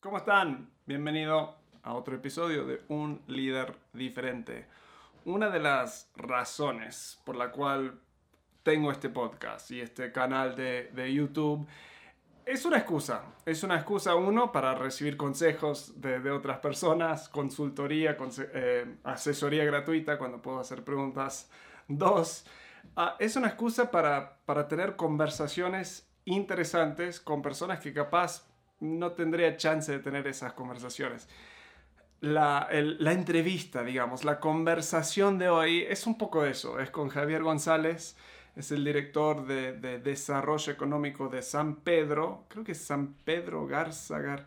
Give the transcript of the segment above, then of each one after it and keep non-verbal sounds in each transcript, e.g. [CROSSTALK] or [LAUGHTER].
¿Cómo están? Bienvenido a otro episodio de Un líder diferente. Una de las razones por la cual tengo este podcast y este canal de, YouTube es una excusa. Es una excusa, uno, para recibir consejos de, otras personas, consultoría, eh, asesoría gratuita cuando puedo hacer preguntas. Dos, ah, es una excusa para, para tener conversaciones interesantes con personas que capaz no tendría chance de tener esas conversaciones. La, entrevista, digamos, la conversación de hoy es un poco eso. Es con Javier González, es el director de, Desarrollo Económico de San Pedro, creo que es San Pedro Garzagar,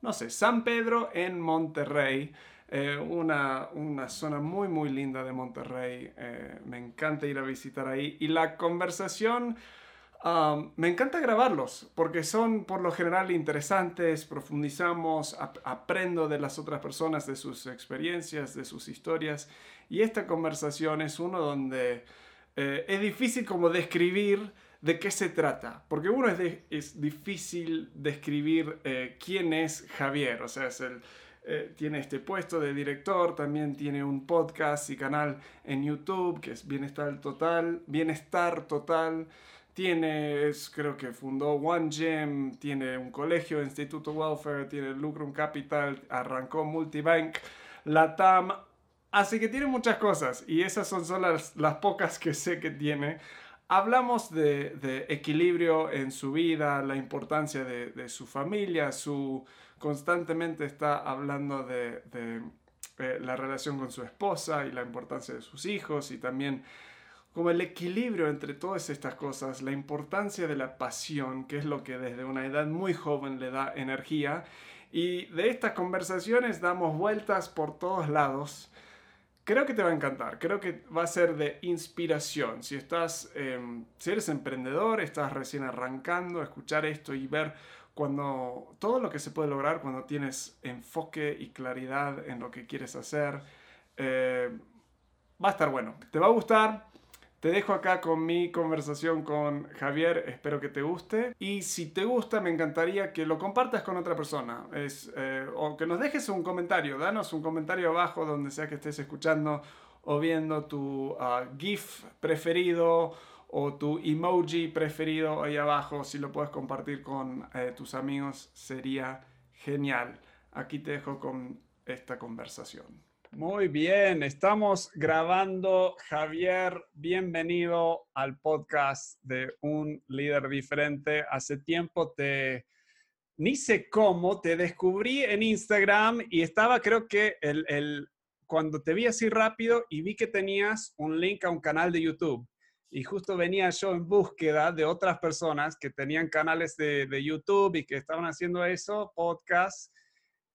no sé, San Pedro en Monterrey. Eh, una, zona muy muy linda de Monterrey. Eh, me encanta ir a visitar ahí. Y la conversación me encanta grabarlos porque son por lo general interesantes, profundizamos, aprendo de las otras personas, de sus experiencias, de sus historias. Y esta conversación es uno donde eh, es difícil como describir de qué se trata, porque uno es, es difícil describir eh, quién es Javier, o sea, es el, eh, tiene este puesto de director, también tiene un podcast y canal en YouTube que es Bienestar Total, Bienestar Total. Tiene, creo que fundó One Gym, tiene un colegio, Instituto Welfare, tiene Lucrum Capital, arrancó Multibank, Latam. Así que tiene muchas cosas y esas son solo las, pocas que sé que tiene. Hablamos de, equilibrio en su vida, la importancia de, su familia, su constantemente está hablando de, eh, la relación con su esposa y la importancia de sus hijos y también como el equilibrio entre todas estas cosas, la importancia de la pasión, que es lo que desde una edad muy joven le da energía. Y de estas conversaciones damos vueltas por todos lados. Creo que te va a encantar, creo que va a ser de inspiración. Si estás, em, si eres emprendedor, estás recién arrancando, escuchar esto y ver cuando todo lo que se puede lograr cuando tienes enfoque y claridad en lo que quieres hacer, eh, va a estar bueno. Te va a gustar, te dejo acá con mi conversación con Javier, espero que te guste. Y si te gusta, me encantaría que lo compartas con otra persona. Eh, o que nos dejes un comentario, danos un comentario abajo donde sea que estés escuchando o viendo tu ah, GIF preferido o tu emoji preferido ahí abajo. Si lo puedes compartir con eh, tus amigos, sería genial. Aquí te dejo con esta conversación. Muy bien, estamos grabando. Javier, bienvenido al podcast de Un líder diferente. Hace tiempo te, ni sé cómo, te descubrí en Instagram y estaba creo que el, el, cuando te vi así rápido y vi que tenías un link a un canal de YouTube. Y justo venía yo en búsqueda de otras personas que tenían canales de, de YouTube y que estaban haciendo eso, podcast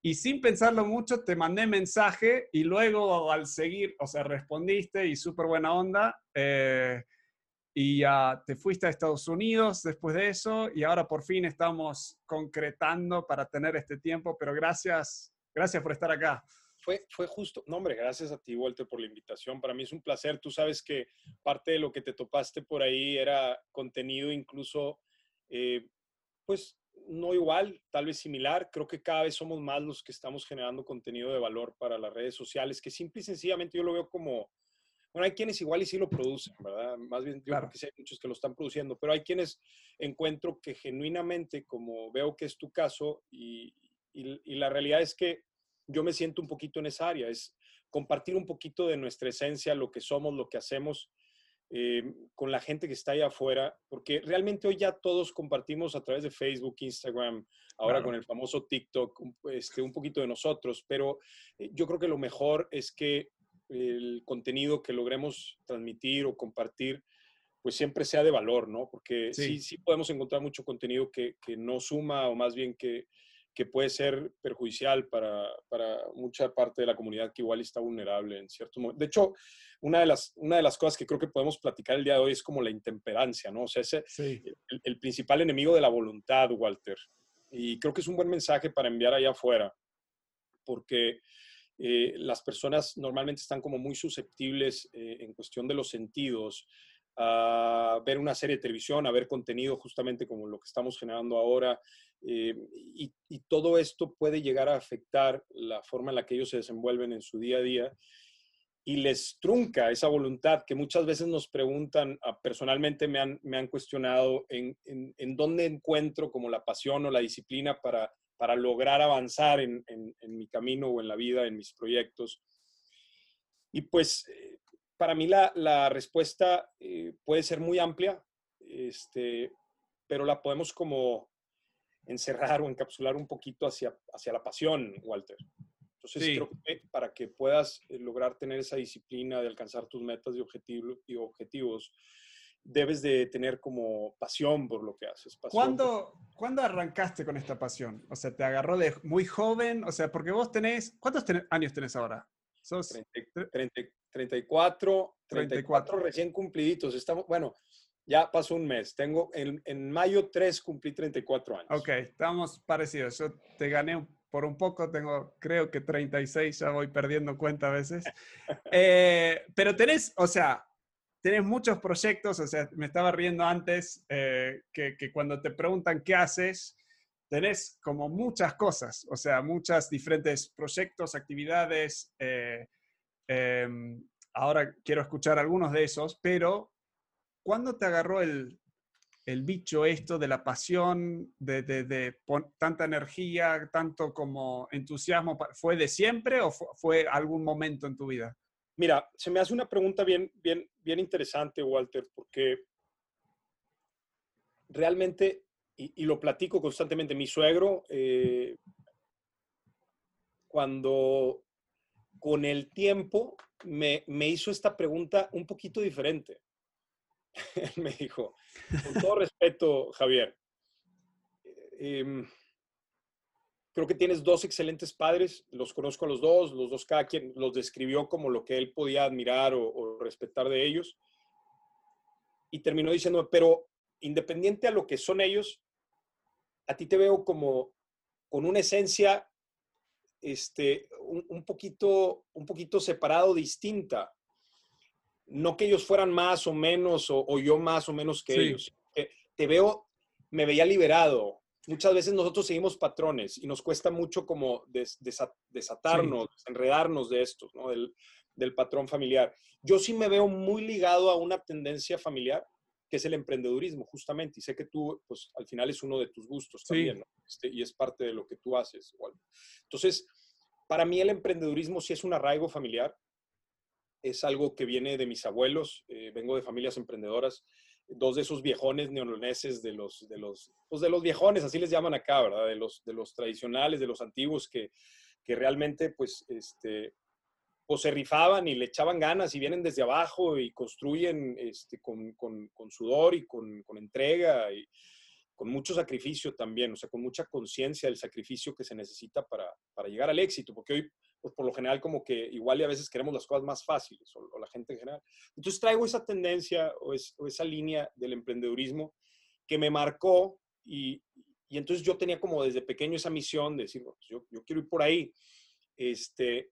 y sin pensarlo mucho te mandé mensaje y luego al seguir, o sea, respondiste y súper buena onda. Eh, y ya te fuiste a Estados Unidos después de eso y ahora por fin estamos concretando para tener este tiempo, pero gracias, gracias por estar acá. Fue, fue justo, no hombre, gracias a ti Walter por la invitación, para mí es un placer, tú sabes que parte de lo que te topaste por ahí era contenido incluso, eh, pues no igual, tal vez similar. Creo que cada vez somos más los que estamos generando contenido de valor para las redes sociales, que simple y sencillamente yo lo veo como, bueno, hay quienes igual y sí lo producen, ¿verdad? Más bien, yo creo que sí hay muchos que lo están produciendo, pero hay quienes encuentro que genuinamente, como veo que es tu caso, y, y la realidad es que yo me siento un poquito en esa área, es compartir un poquito de nuestra esencia, lo que somos, lo que hacemos eh, con la gente que está ahí afuera, porque realmente hoy ya todos compartimos a través de Facebook, Instagram, ahora con el famoso TikTok, este, un poquito de nosotros, pero eh, yo creo que lo mejor es que el contenido que logremos transmitir o compartir, pues siempre sea de valor, ¿no? Porque sí, sí, podemos encontrar mucho contenido que, que no suma o más bien que, que puede ser perjudicial para, para, mucha parte de la comunidad que igual está vulnerable en cierto momento. De hecho, una de, las, una de las cosas que creo que podemos platicar el día de hoy es como la intemperancia, ¿no? O sea, ese, el, principal enemigo de la voluntad, Walter. Y creo que es un buen mensaje para enviar allá afuera, porque eh, las personas normalmente están como muy susceptibles eh, en cuestión de los sentidos a ver una serie de televisión, a ver contenido justamente como lo que estamos generando ahora. Eh, y, todo esto puede llegar a afectar la forma en la que ellos se desenvuelven en su día a día y les trunca esa voluntad que muchas veces nos preguntan, personalmente me han, me han cuestionado en, en, en, dónde encuentro como la pasión o la disciplina para, para lograr avanzar en, en, mi camino o en la vida, en mis proyectos. Y pues eh, para mí la, la respuesta eh, puede ser muy amplia, este, pero la podemos como encerrar o encapsular un poquito hacia, hacia la pasión, Walter. Entonces, creo que para que puedas eh, lograr tener esa disciplina de alcanzar tus metas y, objetivos, y objetivos, debes de tener como pasión por lo que haces. ¿Cuándo, ¿Cuándo, arrancaste con esta pasión? O sea, ¿te agarró de muy joven? O sea, porque vos tenés, ¿cuántos años tenés ahora? ¿Sos 34, 34, recién cumpliditos. Estamos, bueno, ya pasó un mes. Tengo, en, en mayo 3 cumplí 34 años. Ok, estamos parecidos. Yo te gané por un poco, tengo creo que 36, ya voy perdiendo cuenta a veces. [LAUGHS] Eh, pero tenés, o sea, tenés muchos proyectos, o sea, me estaba riendo antes eh, que, que, cuando te preguntan qué haces, tenés como muchas cosas, o sea, muchas diferentes proyectos, actividades. Eh, em, ahora quiero escuchar algunos de esos, pero ¿cuándo te agarró el, el bicho esto de la pasión, de, de, tanta energía, tanto como entusiasmo? ¿Fue de siempre o fue, algún momento en tu vida? Mira, se me hace una pregunta bien, bien, bien interesante, Walter, porque realmente, y, lo platico constantemente, mi suegro, eh, cuando con el tiempo me, me hizo esta pregunta un poquito diferente. Él [LAUGHS] me dijo, con todo respeto, Javier, em, creo que tienes dos excelentes padres, los conozco a los dos, los dos cada quien los describió como lo que él podía admirar o, respetar de ellos. Y terminó diciendo, pero independiente a lo que son ellos, a ti te veo como con una esencia este, un, poquito, un poquito separado, distinta no que ellos fueran más o menos o, yo más o menos que ellos. Te, veo, me veía liberado. Muchas veces nosotros seguimos patrones y nos cuesta mucho como desatarnos, enredarnos de esto, ¿no? Del, patrón familiar. Yo sí me veo muy ligado a una tendencia familiar que es el emprendedurismo, justamente. Y sé que tú, pues al final es uno de tus gustos también, ¿no? Este, y es parte de lo que tú haces. Igual. Entonces, para mí el emprendedurismo sí es un arraigo familiar es algo que viene de mis abuelos, eh, vengo de familias emprendedoras, dos de esos viejones neoloneses de los, de los, pues de los viejones, así les llaman acá, ¿verdad? De los, de los tradicionales, de los antiguos que, que realmente pues, este, pues se rifaban y le echaban ganas y vienen desde abajo y construyen este, con, con, con sudor y con, con entrega y con mucho sacrificio también, o sea, con mucha conciencia del sacrificio que se necesita para, para llegar al éxito, porque hoy pues por lo general como que igual y a veces queremos las cosas más fáciles, o, la gente en general. Entonces traigo esa tendencia o, esa línea del emprendedurismo que me marcó y, y, entonces yo tenía como desde pequeño esa misión de decir, pues yo, yo, quiero ir por ahí. Este,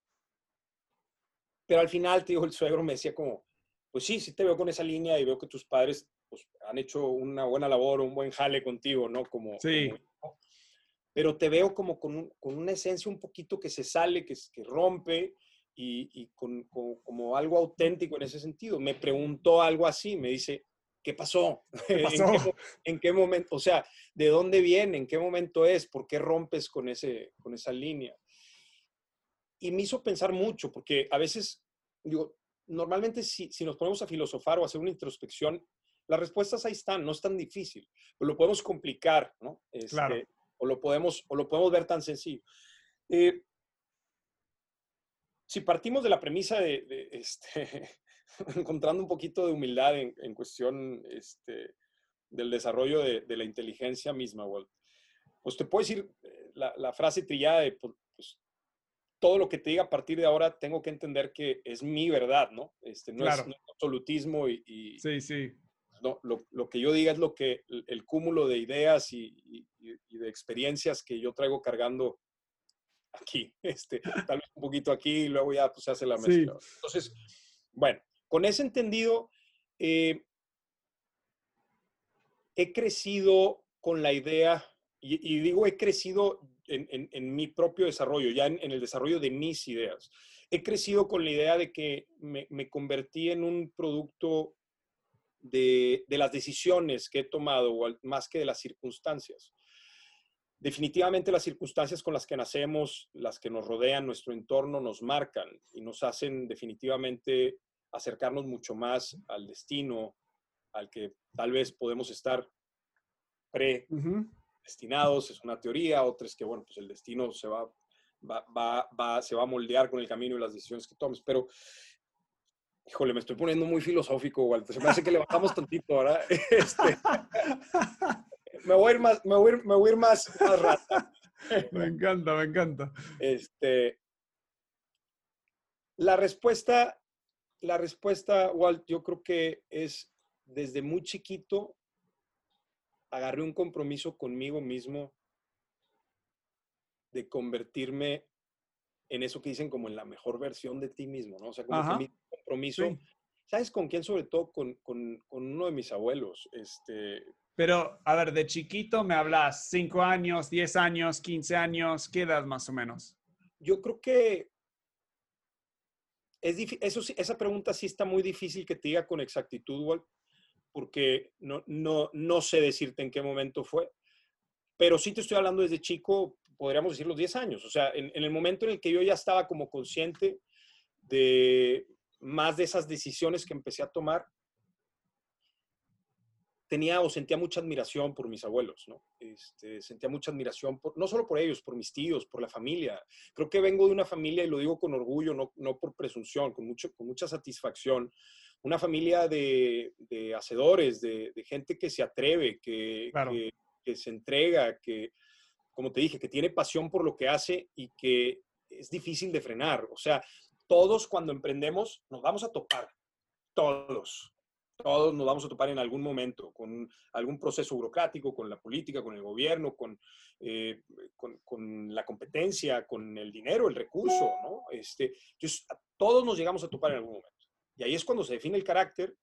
pero al final, te digo, el suegro me decía como, pues sí, sí te veo con esa línea y veo que tus padres pues, han hecho una buena labor, un buen jale contigo, ¿no? Como, sí pero te veo como con, con una esencia un poquito que se sale, que, que rompe y, y con, como algo auténtico en ese sentido. Me preguntó algo así, me dice, ¿qué pasó? ¿Qué [LAUGHS] pasó? ¿En, qué, ¿En, qué, momento? O sea, ¿de dónde viene? ¿En qué momento es? ¿Por qué rompes con, ese, con esa línea? Y me hizo pensar mucho, porque a veces, digo, normalmente si, si nos ponemos a filosofar o a hacer una introspección, las respuestas ahí están, no es tan difícil, pero lo podemos complicar, ¿no? Este, claro o lo podemos, o lo podemos ver tan sencillo. Eh, si partimos de la premisa de, este, [LAUGHS] encontrando un poquito de humildad en, cuestión este, del desarrollo de, la inteligencia misma, pues te puedo decir eh, la, frase trillada de, pues, pues, todo lo que te diga a partir de ahora tengo que entender que es mi verdad, ¿no? Este, no, es, absolutismo y, sí, sí lo, que yo diga es lo que el, cúmulo de ideas y, de experiencias que yo traigo cargando aquí, [LAUGHS] este, tal vez un poquito aquí y luego ya pues, se hace la mezcla. Entonces, bueno, con ese entendido, eh, he crecido con la idea, y, digo he crecido en, mi propio desarrollo, ya en, el desarrollo de mis ideas. He crecido con la idea de que me, convertí en un producto de, las decisiones que he tomado, más que de las circunstancias. Definitivamente las circunstancias con las que nacemos, las que nos rodean, nuestro entorno, nos marcan y nos hacen definitivamente acercarnos mucho más al destino al que tal vez podemos estar predestinados, es una teoría, otra es que, bueno, pues el destino se va, va, se va a moldear con el camino y las decisiones que tomes, pero Híjole, me estoy poniendo muy filosófico, Walter. Se me hace que le bajamos tantito, ¿verdad? [LAUGHS] Este, me voy a ir más, me voy a ir, me voy a ir más, más rata. Me encanta, me encanta. Este, la respuesta, la respuesta, Walt, yo creo que es desde muy chiquito agarré un compromiso conmigo mismo de convertirme en eso que dicen como en la mejor versión de ti mismo, ¿no? O sea, como que mi compromiso, ¿sabes con quién? Sobre todo con, con, con, uno de mis abuelos. Este... Pero, a ver, de chiquito me hablas, ¿cinco años, diez años, quince años? ¿Qué edad más o menos? Yo creo que es eso, esa pregunta sí está muy difícil que te diga con exactitud, Walt, porque no, no, no sé decirte en qué momento fue, pero sí te estoy hablando desde chico, podríamos decir los 10 años, o sea, en, el momento en el que yo ya estaba como consciente de más de esas decisiones que empecé a tomar, tenía o sentía mucha admiración por mis abuelos, ¿no? Este, sentía mucha admiración, por, no solo por ellos, por mis tíos, por la familia. Creo que vengo de una familia, y lo digo con orgullo, no, no por presunción, con, mucho, con mucha satisfacción, una familia de, hacedores, de, gente que se atreve, que, que, se entrega, que, como te dije, que tiene pasión por lo que hace y que es difícil de frenar. O sea, todos cuando emprendemos nos vamos a topar, todos. Todos nos vamos a topar en algún momento con algún proceso burocrático, con la política, con el gobierno, con, eh, con, la competencia, con el dinero, el recurso, ¿no? Este, todos nos llegamos a topar en algún momento. Y ahí es cuando se define el carácter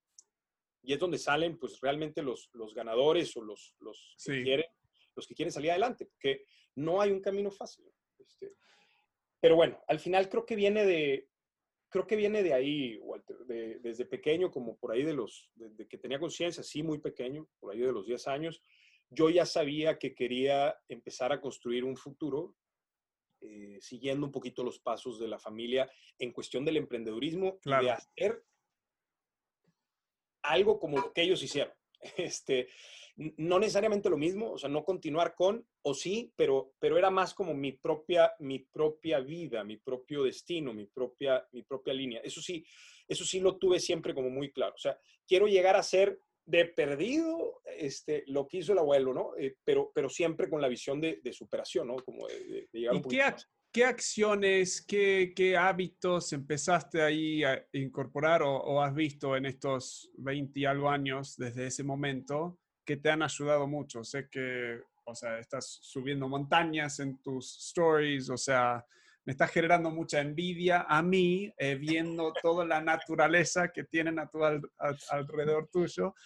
y es donde salen pues realmente los, los ganadores o los, los, que quieren, los que quieren salir adelante, porque no hay un camino fácil. Este, pero bueno, al final creo que viene de, creo que viene de ahí, Walter, desde pequeño, como por ahí de los, de, que tenía conciencia, sí, muy pequeño, por ahí de los 10 años, yo ya sabía que quería empezar a construir un futuro eh, siguiendo un poquito los pasos de la familia en cuestión del emprendedurismo y de hacer algo como lo que ellos hicieron. [LAUGHS] Este, no necesariamente lo mismo, o sea, no continuar con, o sí, pero, pero era más como mi propia, mi propia vida, mi propio destino, mi propia, mi propia línea. Eso sí, eso sí lo tuve siempre como muy claro. O sea, quiero llegar a ser de perdido este, lo que hizo el abuelo, ¿no? Eh, pero, pero siempre con la visión de, superación, ¿no? Como de, llegar ¿Y qué, qué, acciones, qué, qué, hábitos empezaste ahí a incorporar o, has visto en estos 20 y algo años desde ese momento que te han ayudado mucho? Sé que, o sea, estás subiendo montañas en tus stories, o sea, me está generando mucha envidia a mí eh, viendo toda la naturaleza que tienen a tu alrededor tuyo.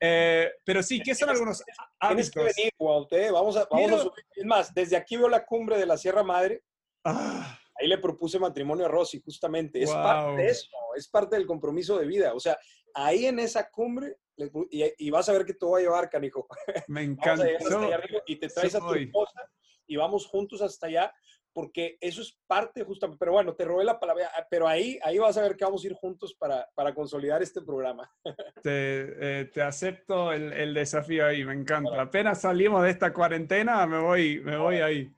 Eh, pero sí, ¿qué son algunos hábitos? [LAUGHS] Tienes que venir, Walter. Vamos a, vamos a subir. Es más, desde aquí veo la cumbre de la Sierra Madre. Ah. Ahí le propuse matrimonio a Rosy, justamente. Es parte de eso, es parte del compromiso de vida. O sea, ahí en esa cumbre, y, vas a ver que te voy a llevar, canijo. [LAUGHS] Me [LAUGHS] encanta. y te traes a tu esposa y vamos juntos hasta allá porque eso es parte justamente, pero bueno, te robé la palabra, ah, pero ahí, ahí vas a ver que vamos a ir juntos para, para consolidar este programa. [LAUGHS] Te, eh, te acepto el, el, desafío ahí, me encanta. Apenas salimos de esta cuarentena, me voy, me voy ahí.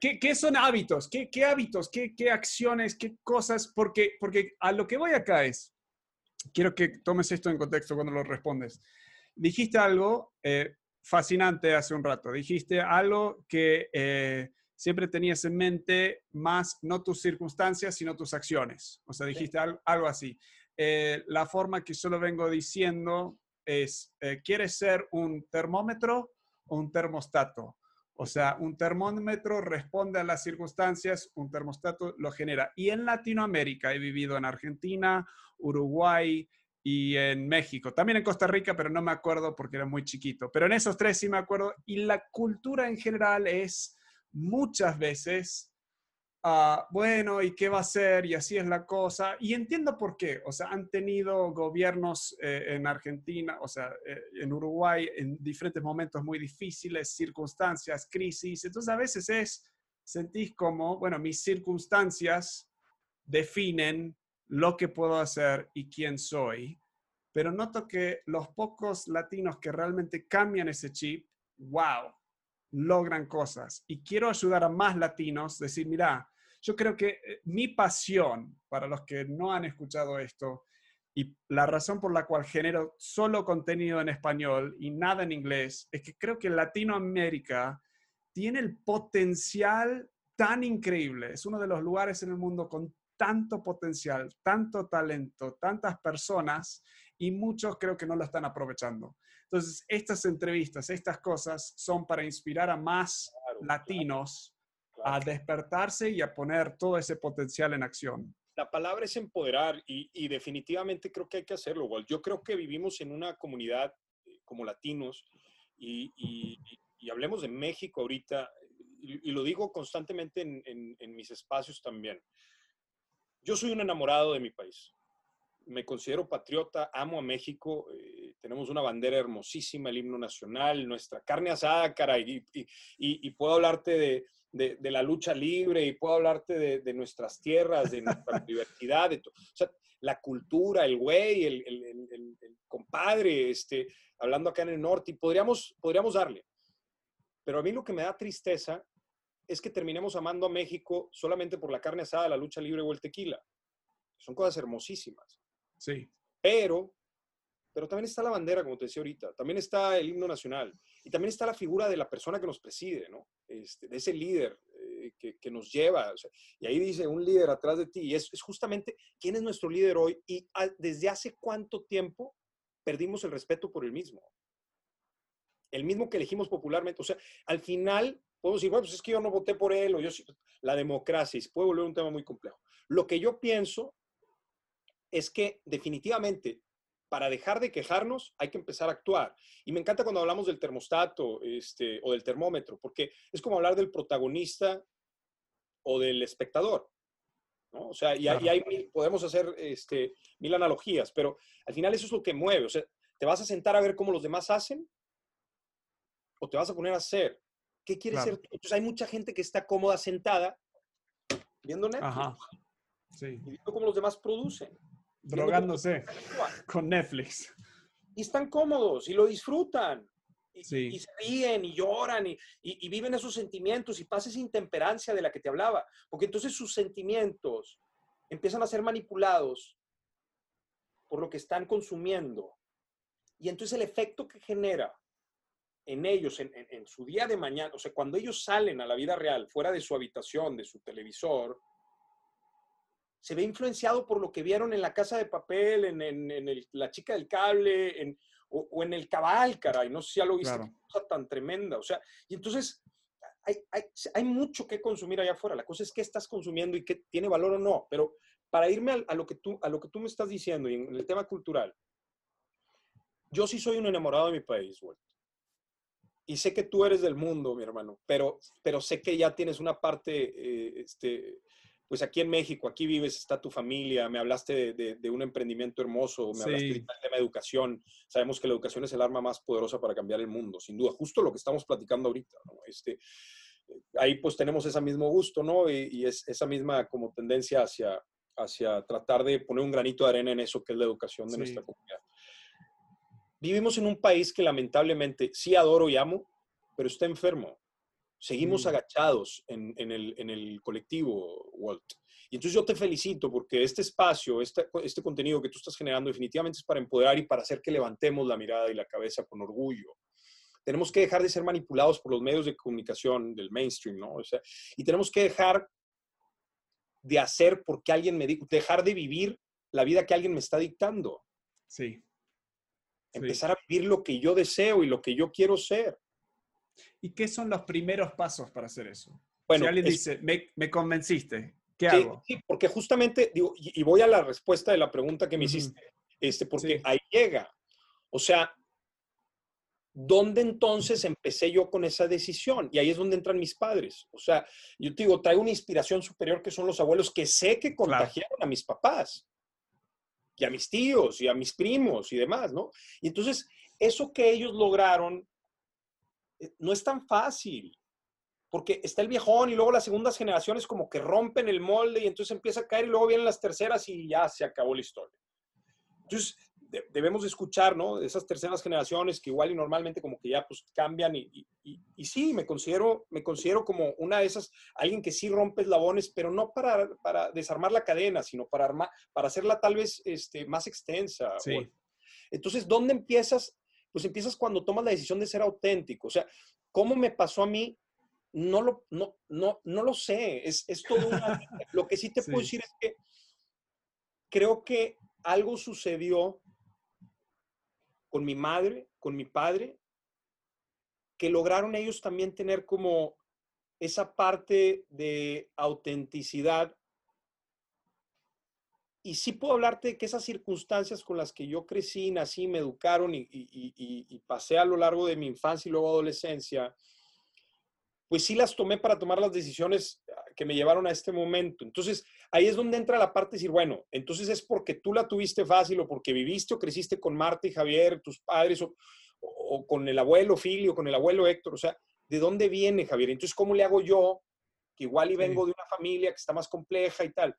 ¿Qué, ¿Qué, son hábitos? ¿Qué, qué hábitos? ¿Qué, ¿Qué, acciones? ¿Qué cosas? Porque, porque a lo que voy acá es, quiero que tomes esto en contexto cuando lo respondes. Dijiste algo eh, fascinante hace un rato, dijiste algo que... Eh, siempre tenías en mente más no tus circunstancias, sino tus acciones. O sea, dijiste algo, así. Eh, la forma que yo lo vengo diciendo es, eh, ¿quieres ser un termómetro o un termostato? O sea, un termómetro responde a las circunstancias, un termostato lo genera. Y en Latinoamérica he vivido en Argentina, Uruguay, y en México. También en Costa Rica, pero no me acuerdo porque era muy chiquito. Pero en esos tres sí me acuerdo. Y la cultura en general es muchas veces, ah, bueno, ¿y qué va a ser? Y así es la cosa. Y entiendo por qué. O sea, han tenido gobiernos eh, en Argentina, o sea, eh, en Uruguay, en diferentes momentos muy difíciles, circunstancias, crisis. Entonces a veces es, sentís como, bueno, mis circunstancias definen lo que puedo hacer y quién soy. Pero noto que los pocos latinos que realmente cambian ese chip, wow, logran cosas. Y quiero ayudar a más latinos, decir, mira, yo creo que eh, mi pasión, para los que no han escuchado esto, y la razón por la cual genero solo contenido en español y nada en inglés, es que creo que Latinoamérica tiene el potencial tan increíble. Es uno de los lugares en el mundo con tanto potencial, tanto talento, tantas personas y muchos creo que no lo están aprovechando. Entonces, estas entrevistas, estas cosas son para inspirar a más latinos a despertarse y a poner todo ese potencial en acción. La palabra es empoderar y, definitivamente creo que hay que hacerlo. Yo creo que vivimos en una comunidad eh, como latinos y, hablemos de México ahorita, y, lo digo constantemente en mis espacios también. Yo soy un enamorado de mi país. Me considero patriota, amo a México. Eh, tenemos una bandera hermosísima, el himno nacional, nuestra carne asada, cara, y, y, puedo hablarte de, de, la lucha libre y puedo hablarte de, nuestras tierras, de nuestra [LAUGHS] diversidad, de o sea, la cultura, el güey, el, el, el, compadre, este, hablando acá en el norte, y podríamos, podríamos darle. Pero a mí lo que me da tristeza es que terminemos amando a México solamente por la carne asada, la lucha libre o el tequila. Son cosas hermosísimas. Sí. Pero, pero también está la bandera, como te decía ahorita, también está el himno nacional y también está la figura de la persona que nos preside, ¿no? Este, de ese líder eh, que, nos lleva. y ahí dice un líder atrás de ti y es, justamente quién es nuestro líder hoy y desde hace cuánto tiempo perdimos el respeto por el mismo. El mismo que elegimos popularmente. O sea, al final Podemos decir, bueno, pues es que yo no voté por él o yo La democracia se puede volver un tema muy complejo. Lo que yo pienso es que definitivamente para dejar de quejarnos hay que empezar a actuar. Y me encanta cuando hablamos del termostato este, o del termómetro, porque es como hablar del protagonista o del espectador. ¿no? O sea, y, ahí podemos hacer este, mil analogías, pero al final eso es lo que mueve. O sea, ¿te vas a sentar a ver cómo los demás hacen? ¿O te vas a poner a hacer? ¿Qué quieres ser Entonces hay mucha gente que está cómoda sentada viendo Netflix. Ajá. Sí. Y viendo cómo los demás producen. Drogándose con Netflix. Y están cómodos y lo disfrutan. Y, y se ríen y lloran y, y, viven esos sentimientos y pasa esa intemperancia de la que te hablaba. Porque entonces sus sentimientos empiezan a ser manipulados por lo que están consumiendo. Y entonces el efecto que genera en ellos, en, su día de mañana, o sea, cuando ellos salen a la vida real, fuera de su habitación, de su televisor, se ve influenciado por lo que vieron en la casa de papel, en, la chica del cable, o, en el cabal, caray, no sé si ya lo viste, cosa tan tremenda, o sea, y entonces hay, mucho que consumir allá afuera, la cosa es qué estás consumiendo y qué tiene valor o no, pero para irme a, lo, que tú, a lo que tú me estás diciendo y en el tema cultural, yo sí soy un enamorado de mi país, güey y sé que tú eres del mundo, mi hermano, pero, pero sé que ya tienes una parte, eh, este, pues aquí en México, aquí vives, está tu familia, me hablaste de, un emprendimiento hermoso, me hablaste del tema de educación, sabemos que la educación es el arma más poderosa para cambiar el mundo, sin duda, justo lo que estamos platicando ahorita, ¿no? Este, ahí pues tenemos ese mismo gusto, ¿no? Y, es esa misma como tendencia hacia, hacia tratar de poner un granito de arena en eso que es la educación de nuestra comunidad vivimos en un país que lamentablemente sí adoro y amo, pero está enfermo. Seguimos mm. agachados en, el, colectivo, Walt. Y entonces yo te felicito porque este espacio, este, este contenido que tú estás generando definitivamente es para empoderar y para hacer que levantemos la mirada y la cabeza con orgullo. Tenemos que dejar de ser manipulados por los medios de comunicación del mainstream, ¿no? O sea, y tenemos que dejar de hacer porque alguien me dijo, dejar de vivir la vida que alguien me está dictando. Sí. Empezar a vivir lo que yo deseo y lo que yo quiero ser. ¿Y qué son los primeros pasos para hacer eso? Bueno, si alguien dice, me, convenciste, ¿qué hago? Sí, porque justamente, digo, y, voy a la respuesta de la pregunta que me hiciste. este, porque ahí llega. O sea, ¿dónde entonces empecé yo con esa decisión? Y ahí es donde entran mis padres. O sea, yo te digo, traigo una inspiración superior que son los abuelos que sé que contagiaron a mis papás y a mis tíos y a mis primos y demás, ¿no? Y entonces, eso que ellos lograron no es tan fácil, porque está el viejón y luego las segundas generaciones como que rompen el molde y entonces empieza a caer y luego vienen las terceras y ya se acabó la historia. Entonces, debemos escuchar, ¿no? Esas terceras generaciones que igual y normalmente como que ya pues cambian y, y, sí, me considero, me considero como una de esas, alguien que sí rompe eslabones, pero no para, para desarmar la cadena, sino para, armar, para hacerla tal vez este, más extensa. entonces, ¿dónde empiezas? Pues empiezas cuando tomas la decisión de ser auténtico. O sea, ¿cómo me pasó a mí? No lo, no, no, no lo sé. Es, es todo una, [LAUGHS] Lo que sí te puedo decir es que creo que algo sucedió con mi madre, con mi padre, que lograron ellos también tener como esa parte de autenticidad. Y sí puedo hablarte de que esas circunstancias con las que yo crecí, nací, me educaron y, y pasé a lo largo de mi infancia y luego adolescencia, pues sí las tomé para tomar las decisiones que me llevaron a este momento. Entonces, ahí es donde entra la parte de decir, bueno, entonces es porque tú la tuviste fácil o porque viviste o creciste con Marta y Javier, tus padres, o, con el abuelo Filio, con el abuelo Héctor. O sea, ¿de dónde viene Javier? Entonces, ¿cómo le hago yo? Que igual y vengo de una familia que está más compleja y tal.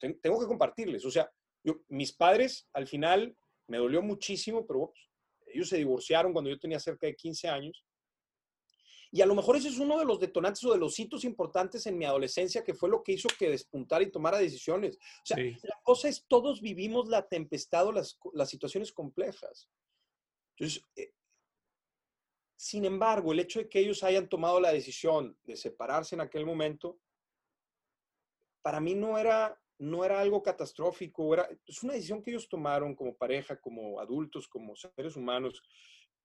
Tengo que compartirles. O sea, yo, mis padres, al final, me dolió muchísimo, pero ellos se divorciaron cuando yo tenía cerca de 15 años. Y a lo mejor ese es uno de los detonantes o de los hitos importantes en mi adolescencia, que fue lo que hizo que despuntara y tomara decisiones. O sea, la cosa es, todos vivimos la tempestad o las, situaciones complejas. Entonces, eh, sin embargo, el hecho de que ellos hayan tomado la decisión de separarse en aquel momento, para mí no era, no era algo catastrófico, era, es una decisión que ellos tomaron como pareja, como adultos, como seres humanos,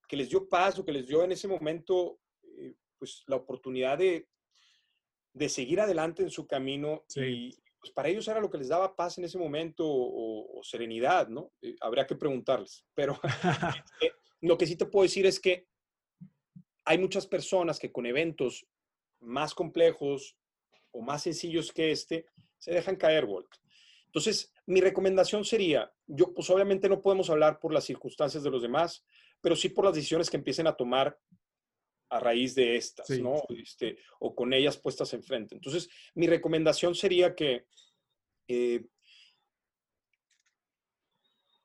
que les dio paz o que les dio en ese momento eh, pues la oportunidad de, de, seguir adelante en su camino y pues para ellos era lo que les daba paz en ese momento o, serenidad, ¿no? Eh, habría que preguntarles, pero [LAUGHS] eh, lo que sí te puedo decir es que hay muchas personas que con eventos más complejos o más sencillos que este, se dejan caer, Walt. Entonces, mi recomendación sería, yo pues obviamente no podemos hablar por las circunstancias de los demás, pero sí por las decisiones que empiecen a tomar a raíz de estas, ¿no? Este, o con ellas puestas enfrente. Entonces, mi recomendación sería que, eh,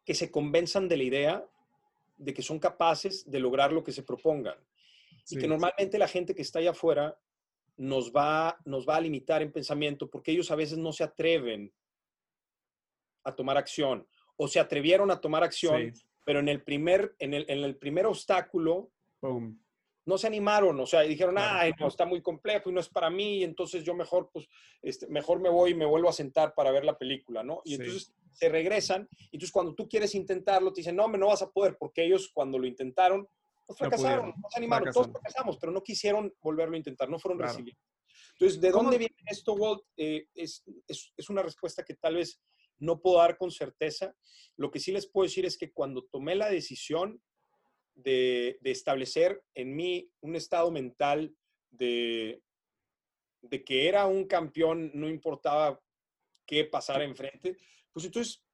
que se convenzan de la idea de que son capaces de lograr lo que se propongan. Y que normalmente la gente que está allá afuera nos va, nos va a limitar en pensamiento porque ellos a veces no se atreven a tomar acción o se atrevieron a tomar acción, pero en el primer, en el, en el primer obstáculo, no se animaron, o sea, dijeron, ay, no, está muy complejo y no es para mí, entonces yo mejor, pues, este, mejor me voy y me vuelvo a sentar para ver la película, ¿no? Y entonces se regresan, y entonces cuando tú quieres intentarlo, te dicen, no, no vas a poder, porque ellos cuando lo intentaron, pues fracasaron, no, se animaron, todos fracasamos, pero no quisieron volverlo a intentar, no fueron resilientes. Entonces, ¿de dónde viene esto, Walt? Eh, es, es, es una respuesta que tal vez no puedo dar con certeza. Lo que sí les puedo decir es que cuando tomé la decisión, de, establecer en mí un estado mental de, de que era un campeón, no importaba qué pasara enfrente, pues entonces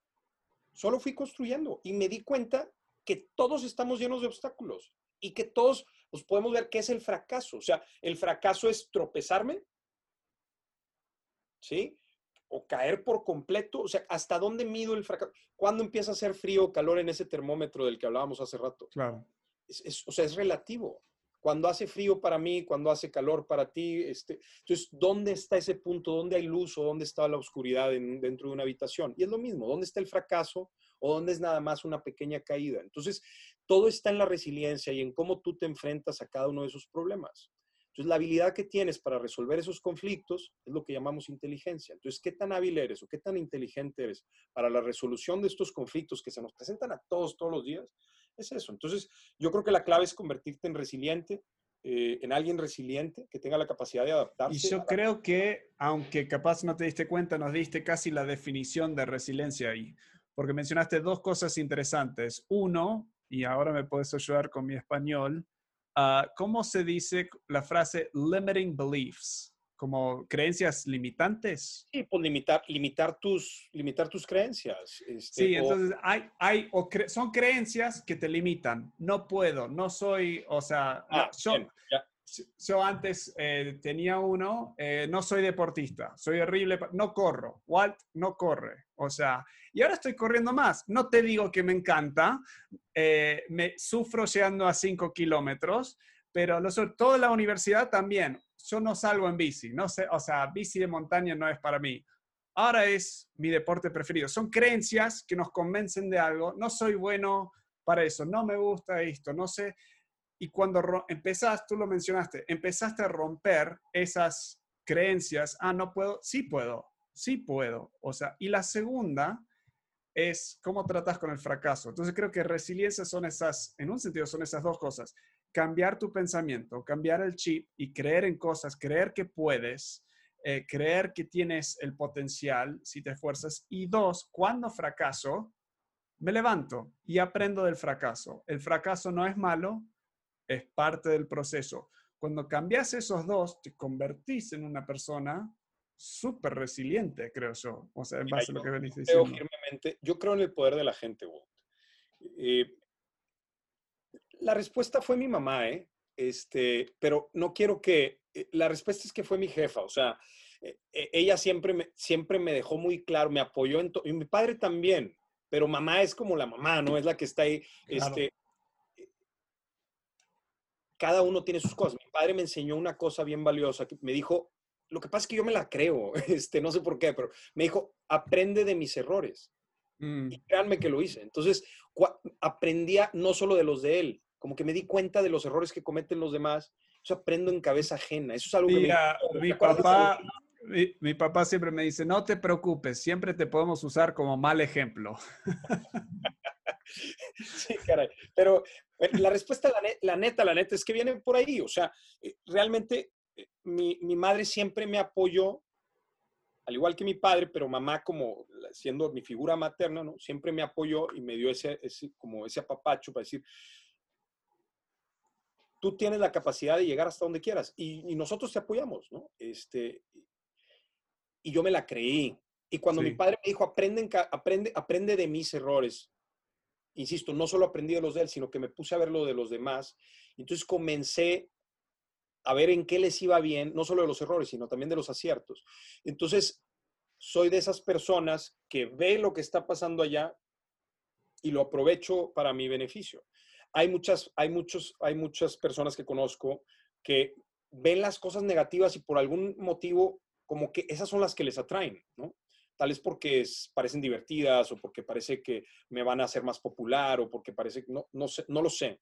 solo fui construyendo y me di cuenta que todos estamos llenos de obstáculos y que todos pues, podemos ver qué es el fracaso. O sea, el fracaso es tropezarme, ¿sí? O caer por completo. O sea, ¿hasta dónde mido el fracaso? ¿Cuándo empieza a hacer frío o calor en ese termómetro del que hablábamos hace rato? Claro o sea, es relativo. Cuando hace frío para mí, cuando hace calor para ti, este, entonces, ¿dónde está ese punto? ¿Dónde hay luz o dónde está la oscuridad dentro de una habitación? Y es lo mismo, ¿dónde está el fracaso o dónde es nada más una pequeña caída? Entonces, todo está en la resiliencia y en cómo tú te enfrentas a cada uno de esos problemas. Entonces, la habilidad que tienes para resolver esos conflictos es lo que llamamos inteligencia. Entonces, ¿qué tan hábil eres o qué tan inteligente eres para la resolución de estos conflictos que se nos presentan a todos, todos los días? Es eso. Entonces, yo creo que la clave es convertirte en resiliente, eh, en alguien resiliente que tenga la capacidad de adaptarse. Y yo creo que, aunque capaz no te diste cuenta, nos diste casi la definición de resiliencia ahí. porque mencionaste dos cosas interesantes. Uno, y ahora me puedes ayudar con mi español, ah, ¿cómo se dice la frase limiting beliefs? Como creencias limitantes. Sí, pues limitar, limitar, tus, limitar tus creencias. Este, sí, entonces hay, hay son creencias que te limitan. No puedo, no soy, o sea, ah, yo, antes eh, tenía uno, eh, no soy deportista, soy horrible, no corro, Walt no corre, o sea, y ahora estoy corriendo más. No te digo que me encanta, eh, me sufro llegando a 5 kilómetros, pero lo toda la universidad también yo no salgo en bici, no sé, o sea, bici de montaña no es para mí. Ahora es mi deporte preferido. Son creencias que nos convencen de algo. No soy bueno para eso, no me gusta esto, no sé. Y cuando empezaste, tú lo mencionaste, empezaste a romper esas creencias, ah, no puedo, sí puedo, sí puedo. O sea, y la segunda es cómo tratas con el fracaso. Entonces creo que resiliencia son esas, en un sentido, son esas dos cosas cambiar tu pensamiento, cambiar el chip y creer en cosas, creer que puedes, eh, creer que tienes el potencial si te esfuerzas. Y dos, cuando fracaso, me levanto y aprendo del fracaso. El fracaso no es malo, es parte del proceso. Cuando cambias esos dos, te convertís en una persona súper resiliente, creo yo. O sea, en base a lo que venís diciendo. yo creo en el poder de la gente, Walt. Eh, la respuesta fue mi mamá, ¿eh? Este, pero no quiero que, eh, la respuesta es que fue mi jefa, o sea, eh, eh, ella siempre me, siempre me dejó muy claro, me apoyó en todo, y mi padre también, pero mamá es como la mamá, ¿no? Es la que está ahí, este, cada uno tiene sus cosas. Mi padre me enseñó una cosa bien valiosa, que me dijo, lo que pasa es que yo me la creo, [LAUGHS] este, no sé por qué, pero me dijo, aprende de mis errores. Mm. Y créanme que lo hice. Entonces, aprendía no solo de los de él, como que me di cuenta de los errores que cometen los demás. Eso aprendo en cabeza ajena. Eso es algo que me... mi papá, mi, papá siempre me dice, no te preocupes, siempre te podemos usar como mal ejemplo. [LAUGHS] sí, caray. Pero eh, la respuesta, la, neta, la neta, es que viene por ahí. O sea, eh, realmente eh, mi, mi, madre siempre me apoyó, al igual que mi padre, pero mamá como siendo mi figura materna, ¿no? Siempre me apoyó y me dio ese, ese como ese apapacho para decir, tú tienes la capacidad de llegar hasta donde quieras y, nosotros te apoyamos, ¿no? Este, y yo me la creí. Y cuando mi padre me dijo, aprende, aprende, aprende de mis errores, insisto, no solo aprendí de los de él, sino que me puse a ver lo de los demás. Entonces comencé a ver en qué les iba bien, no solo de los errores, sino también de los aciertos. Entonces, soy de esas personas que ve lo que está pasando allá y lo aprovecho para mi beneficio hay muchas, hay muchos, hay muchas personas que conozco que ven las cosas negativas y por algún motivo como que esas son las que les atraen, ¿no? Tal es porque parecen divertidas o porque parece que me van a hacer más popular o porque parece que no, no, sé, no lo sé.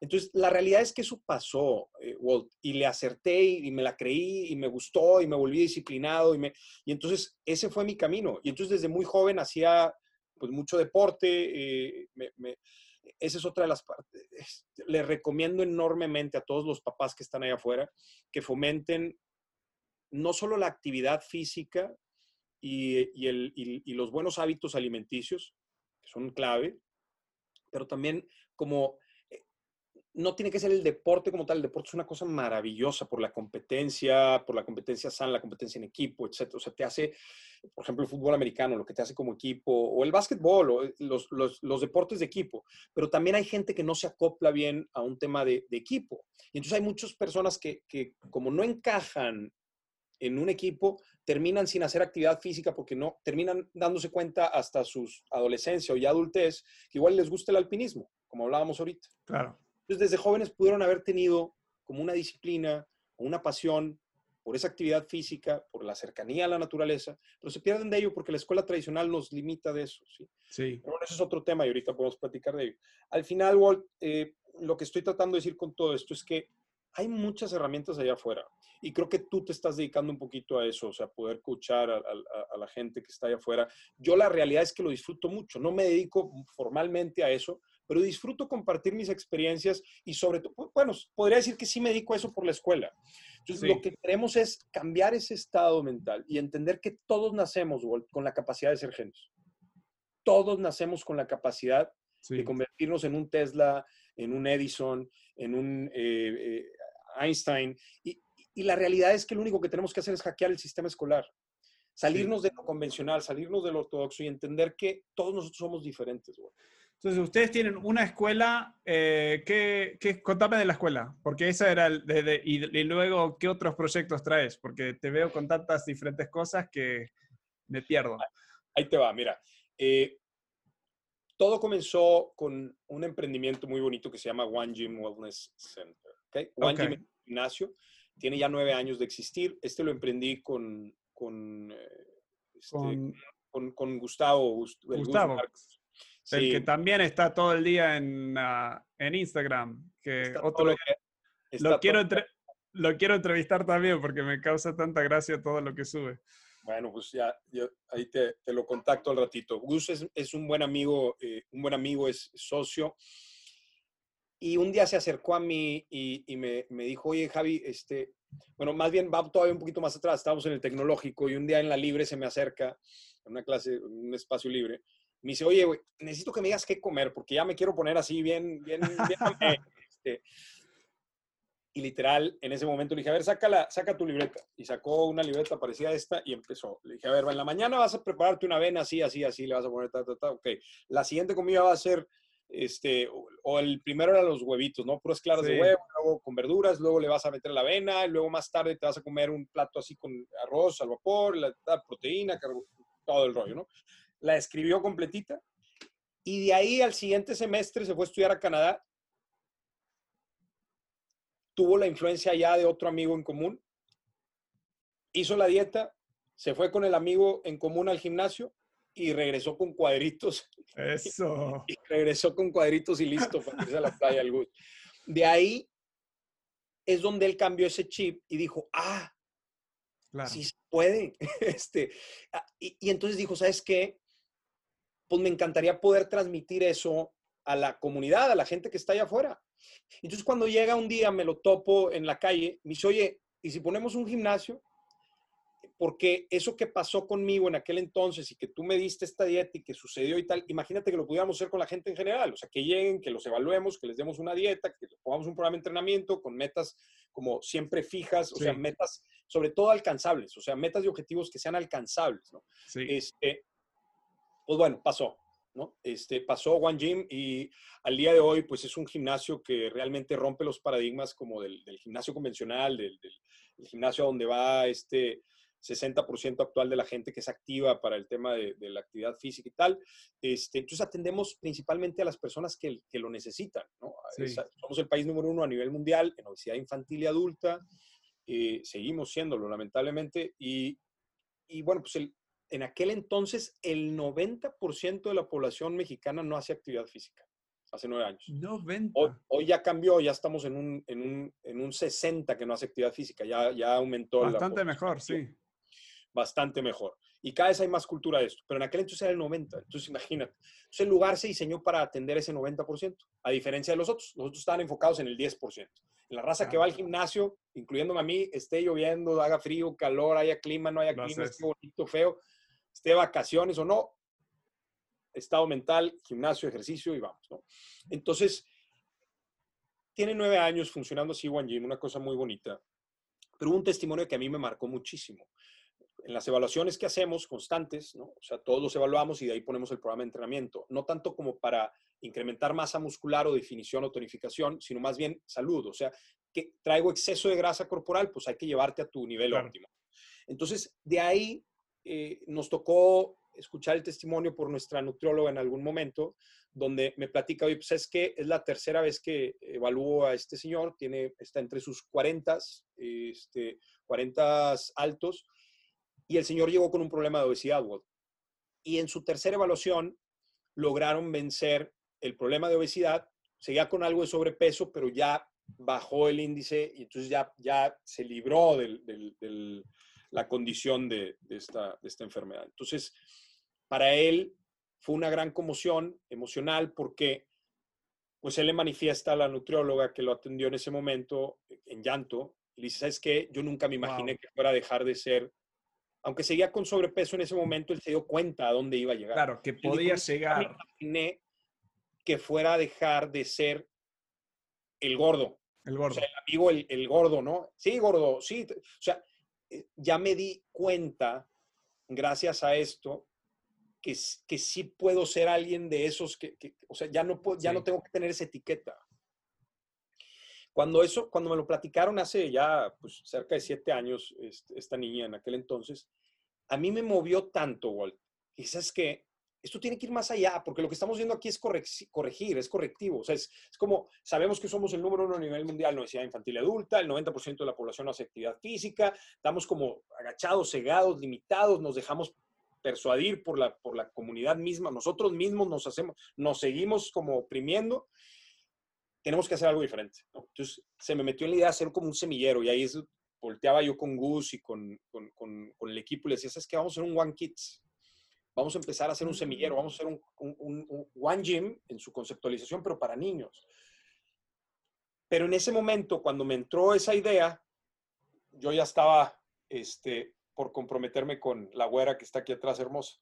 Entonces, la realidad es que eso pasó, eh, Walt, y le acerté y, me la creí y me gustó y me volví disciplinado y, me, y entonces ese fue mi camino. Y entonces desde muy joven hacía pues mucho deporte, eh, esa es otra de las partes. Le recomiendo enormemente a todos los papás que están ahí afuera que fomenten no solo la actividad física y, el, y los buenos hábitos alimenticios, que son clave, pero también como no tiene que ser el deporte como tal, el deporte es una cosa maravillosa por la competencia, por la competencia sana, la competencia en equipo, etc. O sea, te hace, por ejemplo, el fútbol americano, lo que te hace como equipo, o el básquetbol, o los, los, deportes de equipo. Pero también hay gente que no se acopla bien a un tema de, de equipo. Y entonces hay muchas personas que, que, como no encajan en un equipo, terminan sin hacer actividad física porque no, terminan dándose cuenta hasta sus adolescencia o ya adultez que igual les gusta el alpinismo, como hablábamos ahorita. Claro. Entonces, desde jóvenes pudieron haber tenido como una disciplina o una pasión por esa actividad física, por la cercanía a la naturaleza, pero se pierden de ello porque la escuela tradicional nos limita de eso. Sí. sí. Pero bueno, eso es otro tema y ahorita podemos platicar de ello. Al final, Walt, eh, lo que estoy tratando de decir con todo esto es que hay muchas herramientas allá afuera y creo que tú te estás dedicando un poquito a eso, o sea, poder escuchar a, a, la gente que está allá afuera. Yo la realidad es que lo disfruto mucho, no me dedico formalmente a eso, pero disfruto compartir mis experiencias y sobre todo, bueno, podría decir que sí me dedico a eso por la escuela. Entonces, lo que queremos es cambiar ese estado mental y entender que todos nacemos, con la capacidad de ser genios. todos nacemos con la capacidad de convertirnos en un Tesla, en un Edison, en un eh, eh, Einstein. Y, y, la realidad es que lo único que tenemos que hacer es hackear el sistema escolar. Salirnos de lo convencional, salirnos del ortodoxo y entender que todos nosotros somos diferentes. Entonces, ustedes tienen una escuela, eh, ¿qué, contame de la escuela, porque esa era, el, de, y, luego, ¿qué otros proyectos traes? Porque te veo con tantas diferentes cosas que me pierdo. Ahí te va, mira. Eh, todo comenzó con un emprendimiento muy bonito que se llama One Gym Wellness Center. ¿okay? One Gym Gimnasio tiene ya nueve años de existir. Este lo emprendí con, con, eh, este, con, Gustavo. Gustavo. El que también está todo el día en, ah, en Instagram. Que otro, lo, quiero lo quiero entrevistar también porque me causa tanta gracia todo lo que sube. Bueno, pues ya, ahí te, te, lo contacto al ratito. Gus es, es un buen amigo, eh, un buen amigo, es socio. Y un día se acercó a mí y, y me, me, dijo, oye, Javi, este, bueno, más bien va todavía un poquito más atrás, estábamos en el tecnológico y un día en la libre se me acerca, en una clase, en un espacio libre, me dice, oye, güey, necesito que me digas qué comer porque ya me quiero poner así bien, bien, bien. [LAUGHS] este, y literal, en ese momento le dije, a ver, saca, saca tu libreta. Y sacó una libreta parecida a esta y empezó. Le dije, a ver, en la mañana vas a prepararte una avena así, así, así, le vas a poner ta, ta, ta. Ok, la siguiente comida va a ser, este, o, el primero era los huevitos, ¿no? Puras claras de huevo, luego con verduras, luego le vas a meter la avena, y luego más tarde te vas a comer un plato así con arroz al vapor, la, proteína, todo el rollo, ¿no? La escribió completita. Y de ahí al siguiente semestre se fue a estudiar a Canadá tuvo la influencia ya de otro amigo en común, hizo la dieta, se fue con el amigo en común al gimnasio y regresó con cuadritos. Eso. [LAUGHS] Y regresó con cuadritos y listo para irse a la playa al Gus. De ahí es donde él cambió ese chip y dijo, ah, sí se puede. [LAUGHS] Este, ah, y, y entonces dijo, ¿sabes qué? Pues me encantaría poder transmitir eso a la comunidad, a la gente que está allá afuera. Entonces, cuando llega un día, me lo topo en la calle, me dice, oye, ¿y si ponemos un gimnasio? Porque eso que pasó conmigo en aquel entonces y que tú me diste esta dieta y que sucedió y tal, imagínate que lo pudiéramos hacer con la gente en general, o sea, que lleguen, que los evaluemos, que les demos una dieta, que les pongamos un programa de entrenamiento con metas como siempre fijas, o sea, metas sobre todo alcanzables, o sea, metas y objetivos que sean alcanzables, ¿no? Sí. Este, pues bueno, pasó. Este, pasó One Gym y al día de hoy, pues es un gimnasio que realmente rompe los paradigmas como del, gimnasio convencional, del, gimnasio donde va este 60% actual de la gente que es activa para el tema de, la actividad física y tal. Este, entonces atendemos principalmente a las personas que, lo necesitan, somos el país número uno a nivel mundial en obesidad infantil y adulta. Eh, seguimos siéndolo, lamentablemente. Y, y bueno, pues el, en aquel entonces el 90% de la población mexicana no hace actividad física, hace nueve años. 90. Hoy, ya cambió, ya estamos en un, en, un, en un 60 que no hace actividad física, ya, ya aumentó. Bastante mejor, sí. Bastante mejor. Y cada vez hay más cultura de esto, pero en aquel entonces era el 90. Entonces imagínate, entonces el lugar se diseñó para atender ese 90%, a diferencia de los otros. Los otros estaban enfocados en el 10%. En la raza que va al gimnasio, incluyéndome a mí, esté lloviendo, haga frío, calor, haya clima, no haya clima, esté bonito, feo, esté vacaciones o no, estado mental, gimnasio, ejercicio y vamos, ¿no? Entonces, tiene nueve años funcionando así One Gym, una cosa muy bonita, pero un testimonio que a mí me marcó muchísimo. En las evaluaciones que hacemos constantes, ¿no? O sea, todos los evaluamos y de ahí ponemos el programa de entrenamiento, no tanto como para incrementar masa muscular o definición o tonificación, sino más bien salud, o sea, que traigo exceso de grasa corporal, pues hay que llevarte a tu nivel óptimo. Entonces, de ahí eh, nos tocó escuchar el testimonio por nuestra nutrióloga en algún momento, donde me platica, oye, pues es que es la tercera vez que evalúo a este señor, tiene, está entre sus 40, este, 40 altos, y el señor llegó con un problema de obesidad, Y en su tercera evaluación lograron vencer el problema de obesidad, seguía con algo de sobrepeso, pero ya bajó el índice y entonces ya, ya se libró del, la condición de, esta, enfermedad. Entonces, para él fue una gran conmoción emocional porque pues él le manifiesta a la nutrióloga que lo atendió en ese momento en llanto y le dice, ¿sabes qué? Yo nunca me imaginé que fuera a dejar de ser aunque seguía con sobrepeso en ese momento, él se dio cuenta a dónde iba a llegar. Claro, que podía dijo, llegar. "Nunca me imaginé que fuera a dejar de ser el gordo. El O gordo. sea, el amigo, el, el gordo, ¿no? Sí, gordo, sí. O sea, eh, ya me di cuenta, gracias a esto, que, que sí puedo ser alguien de esos que, que- o sea, ya no, puedo, ya Sí. no tengo que tener esa etiqueta. Cuando eso, cuando me lo platicaron hace ya pues, cerca de siete años, este, esta niña en aquel entonces, a mí me movió tanto, Walt. Y sabes que esto tiene que ir más allá, porque lo que estamos viendo aquí es corregir, es correctivo. O sea, es, es como, sabemos que somos el número uno a nivel mundial en obesidad infantil y adulta, el 90% de la población no hace actividad física, estamos como agachados, cegados, limitados, nos dejamos persuadir por la, por la comunidad misma, nosotros mismos nos hacemos, nos seguimos como oprimiendo, tenemos que hacer algo diferente. ¿no? Entonces, se me metió en la idea de hacer como un semillero y ahí es, volteaba yo con Gus y con, con, con, con el equipo y le decía, ¿sabes qué? Vamos a hacer un One Kids. Vamos a empezar a hacer un semillero, vamos a hacer un, un, un- un One Gym en su conceptualización, pero para niños. Pero en ese momento, cuando me entró esa idea, yo ya estaba este, por comprometerme con la güera que está aquí atrás, hermosa.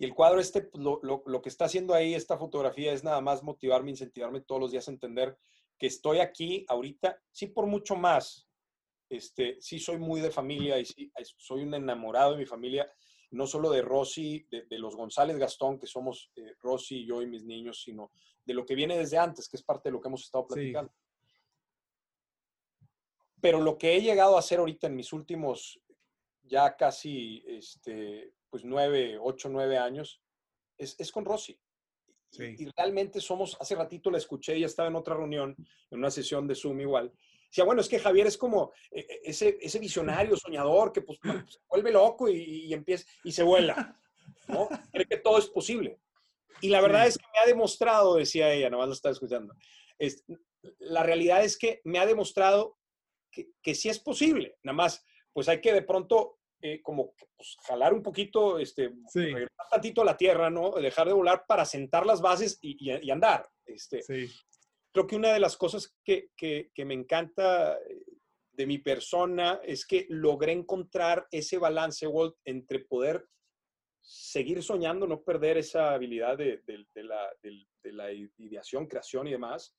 Y el cuadro este, pues, lo, lo- lo que está haciendo ahí esta fotografía es nada más motivarme, incentivarme todos los días a entender que estoy aquí ahorita, sí por mucho más. Este, sí soy muy de familia y sí, soy un enamorado de mi familia, no solo de Rosy, de, de los González Gastón, que somos eh, Rosy, yo y mis niños, sino de lo que viene desde antes, que es parte de lo que hemos estado Sí. platicando. Pero lo que he llegado a hacer ahorita en mis últimos ya casi este, pues nueve, ocho, nueve años, es, es con Rosy. Y- Sí. Y, realmente somos, hace ratito la escuché, ella estaba en otra reunión, en una sesión de Zoom igual. Decía, bueno, es que Javier es como eh, eh, ese, ese visionario, soñador, que pues, pues, se vuelve loco y, y empieza y se vuela, ¿no? Cree que todo es posible. Y la verdad Sí. es que me ha demostrado, decía ella, nada más lo estaba escuchando, es, la realidad es que me ha demostrado que, que sí es posible. Nada más, pues hay que de pronto eh, como pues, jalar un poquito, este, Sí. regresar tantito a la tierra, ¿no? Dejar de volar para sentar las bases y, y- y andar. Este, Sí. creo que una de las cosas que, que- que me encanta eh, de mi persona es que logré encontrar ese balance, Walt, entre poder seguir soñando, no perder esa habilidad de, de- de la, del- de la ideación, creación y demás,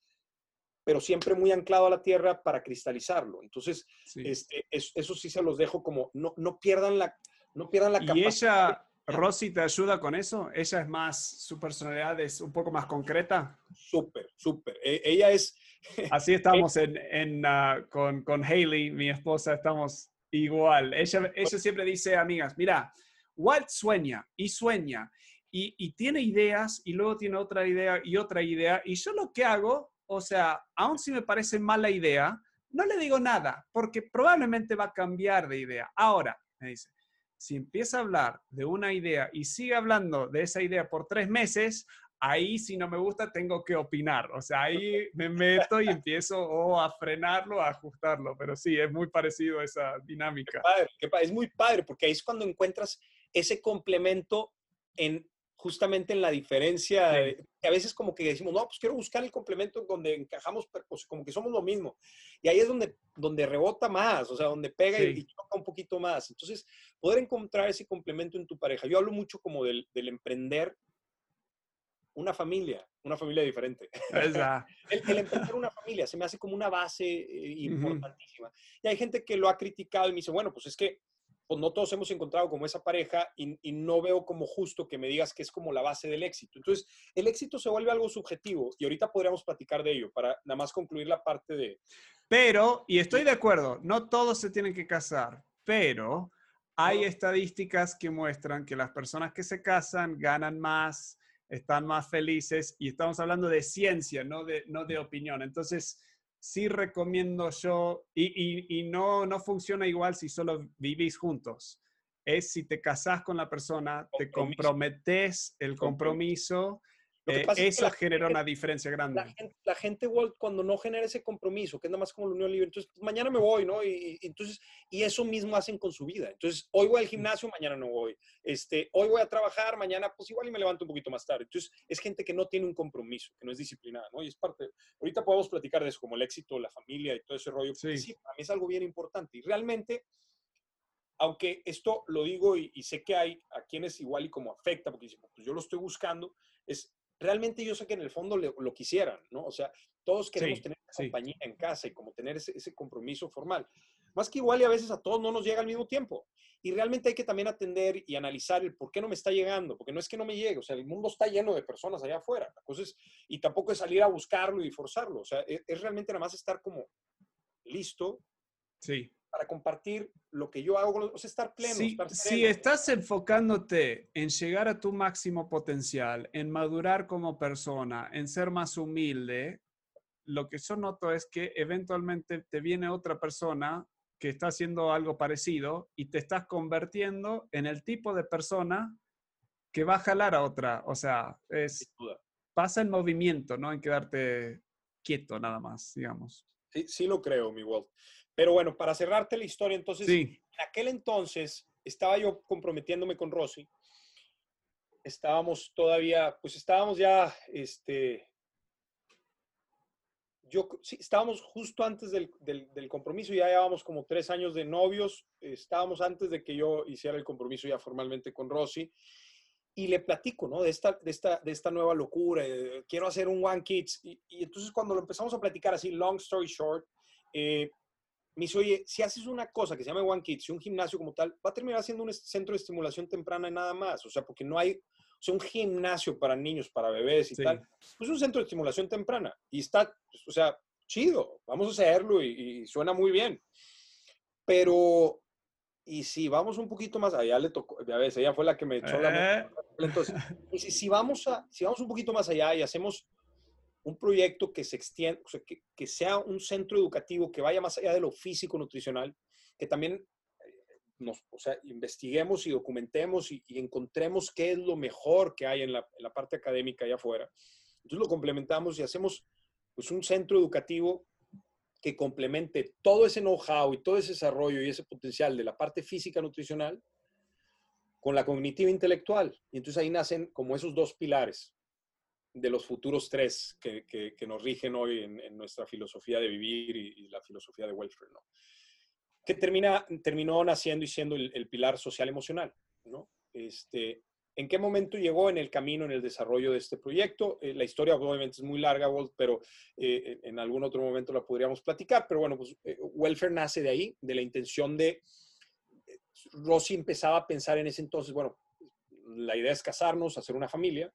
pero siempre muy anclado a la tierra para cristalizarlo. Entonces, sí. este, es- eso sí se los dejo como, no, no pierdan la, no pierdan la ¿Y capacidad. ella, Rosy, te ayuda con eso? ¿Ella es más, su personalidad es un poco más concreta? Súper, súper. E- ella es, [LAUGHS] Así estamos en, en, ah, con, con Hailey, mi esposa, estamos igual. Ella, ella siempre dice, amigas, mira, Walt sueña y sueña y, y tiene ideas y luego tiene otra idea y otra idea. Y yo lo que hago, o sea, aun si me parece mala idea, no le digo nada porque probablemente va a cambiar de idea. Ahora, me dice, si empieza a hablar de una idea y sigue hablando de esa idea por tres meses, ahí si no me gusta tengo que opinar. O sea, ahí me meto y empiezo o a frenarlo, a ajustarlo. Pero sí, es muy parecido a esa dinámica. es muy padre, porque ahí es cuando encuentras ese complemento en justamente en la diferencia, Sí. de- que a veces como que decimos, no, pues quiero buscar el complemento donde encajamos, pues, como que somos lo mismo. Y ahí es donde, donde rebota más, o sea, donde pega y- Sí. y, choca un poquito más. Entonces, poder encontrar ese complemento en tu pareja. Yo hablo mucho como del, del emprender una familia, una familia diferente. [LAUGHS] El, el emprender una familia se me hace como una base eh, importantísima. Y hay gente que lo ha criticado y me dice, bueno, pues es que pues no todos hemos encontrado como esa pareja y, y no veo como justo que me digas que es como la base del éxito. Entonces, el éxito se vuelve algo subjetivo y ahorita podríamos platicar de ello para nada más concluir la parte de... Pero, y estoy de acuerdo, no todos se tienen que casar, pero hay estadísticas que muestran que las personas que se casan ganan más, están más felices, y estamos hablando de ciencia, no de, no de opinión. Entonces, sí recomiendo yo, y, y- y no, no funciona igual si solo vivís juntos. Es si te casás con la persona, te comprometes el compromiso, eh, pasa es que eso gente- una diferencia grande. La gente, la gente, cuando no genera ese compromiso, que es nada más como la unión libre, entonces pues, mañana me voy, ¿no? Y, y- entonces, y eso mismo hacen con su vida. Entonces, hoy voy al gimnasio, mañana no voy. Este, hoy voy a trabajar, mañana pues igual y me levanto un poquito más tarde. Entonces, es gente que no tiene un compromiso, que no es disciplinada, ¿no? Y es parte, ahorita podemos platicar de eso, como el éxito, la familia y todo ese rollo. Sí. sí, para mí es algo bien importante. Y realmente, aunque esto lo digo y, sé que hay a quienes igual y como afecta, porque dicen, pues yo lo estoy buscando, es realmente yo sé que en el fondo lo, quisieran, ¿no? O sea, todos queremos tener una compañía en casa y como tener ese, ese, compromiso formal. Más que igual y a veces a todos no nos llega al mismo tiempo. Y realmente hay que también atender y analizar el por qué no me está llegando, porque no es que no me llegue, o sea, el mundo está lleno de personas allá afuera. Entonces, y tampoco es salir a buscarlo y forzarlo, o sea, es, es realmente nada más estar como listo. Sí para compartir lo que yo hago, o sea, estar pleno. si estás enfocándote en llegar a tu máximo potencial, en madurar como persona, en ser más humilde, lo que yo noto es que eventualmente te viene otra persona que está haciendo algo parecido y te estás convirtiendo en el tipo de persona que va a jalar a otra. O sea, es, pasa el movimiento, ¿no? En quedarte quieto nada más, digamos. Sí, sí lo creo, mi Walt. Pero bueno, para cerrarte la historia, entonces, en aquel entonces estaba yo comprometiéndome con Rosy. Estábamos todavía, pues estábamos ya, este, yo, sí, estábamos justo antes del, del, compromiso, ya llevábamos como tres años de novios, estábamos antes de que yo hiciera el compromiso ya formalmente con Rosy, y le platico, ¿no? De esta, de esta, de esta nueva locura, quiero hacer un One Kids, y, y, entonces cuando lo empezamos a platicar así, long story short, eh, me dice, oye, si haces una cosa que se llama One Kids, un gimnasio como tal, va a terminar siendo un centro de estimulación temprana y nada más. O sea, porque no hay, o sea, un gimnasio para niños, para bebés y tal, pues un centro de estimulación temprana. Y está, o sea, chido, vamos a hacerlo y, suena muy bien. Pero, y si vamos un poquito más allá, le tocó, a veces ella fue la que me echó la mano. Eh. Entonces, si, si, vamos a, si vamos un poquito más allá y hacemos un proyecto que se extienda, que, sea un centro educativo que vaya más allá de lo físico nutricional, que también eh, nos, o sea, investiguemos y documentemos y, encontremos qué es lo mejor que hay en la, parte académica allá afuera. Entonces lo complementamos y hacemos pues, un centro educativo que complemente todo ese know-how y todo ese desarrollo y ese potencial de la parte física nutricional con la cognitiva intelectual. Y entonces ahí nacen como esos dos pilares de los futuros tres que, que, nos rigen hoy en, nuestra filosofía de vivir y, la filosofía de welfare, ¿no? Que termina, terminó naciendo y siendo el, pilar social emocional, ¿no? Este, ¿En qué momento llegó en el camino, en el desarrollo de este proyecto? Eh, la historia obviamente es muy larga, pero eh, en algún otro momento la podríamos platicar. Pero bueno, pues eh, Welfare nace de ahí, de la intención de... Rosy empezaba a pensar en ese entonces, bueno, la idea es casarnos, hacer una familia.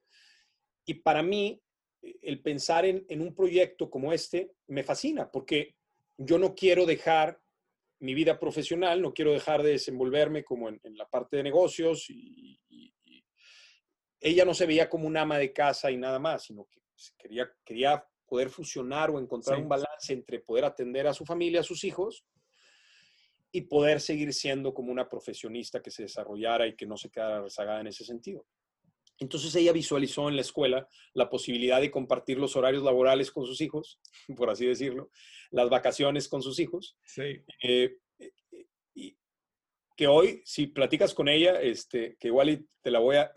Y para mí, eh, el pensar en, un proyecto como este me fascina, porque yo no quiero dejar mi vida profesional, no quiero dejar de desenvolverme como en, la parte de negocios y, ella no se veía como un ama de casa y nada más, sino que pues, quería, quería poder fusionar o encontrar un balance entre poder atender a su familia, a sus hijos, y poder seguir siendo como una profesionista que se desarrollara y que no se quedara rezagada en ese sentido. Entonces ella visualizó en la escuela la posibilidad de compartir los horarios laborales con sus hijos, [LAUGHS] por así decirlo, las vacaciones con sus hijos. Sí. Eh, que hoy, si platicas con ella, este, que igual te la voy a,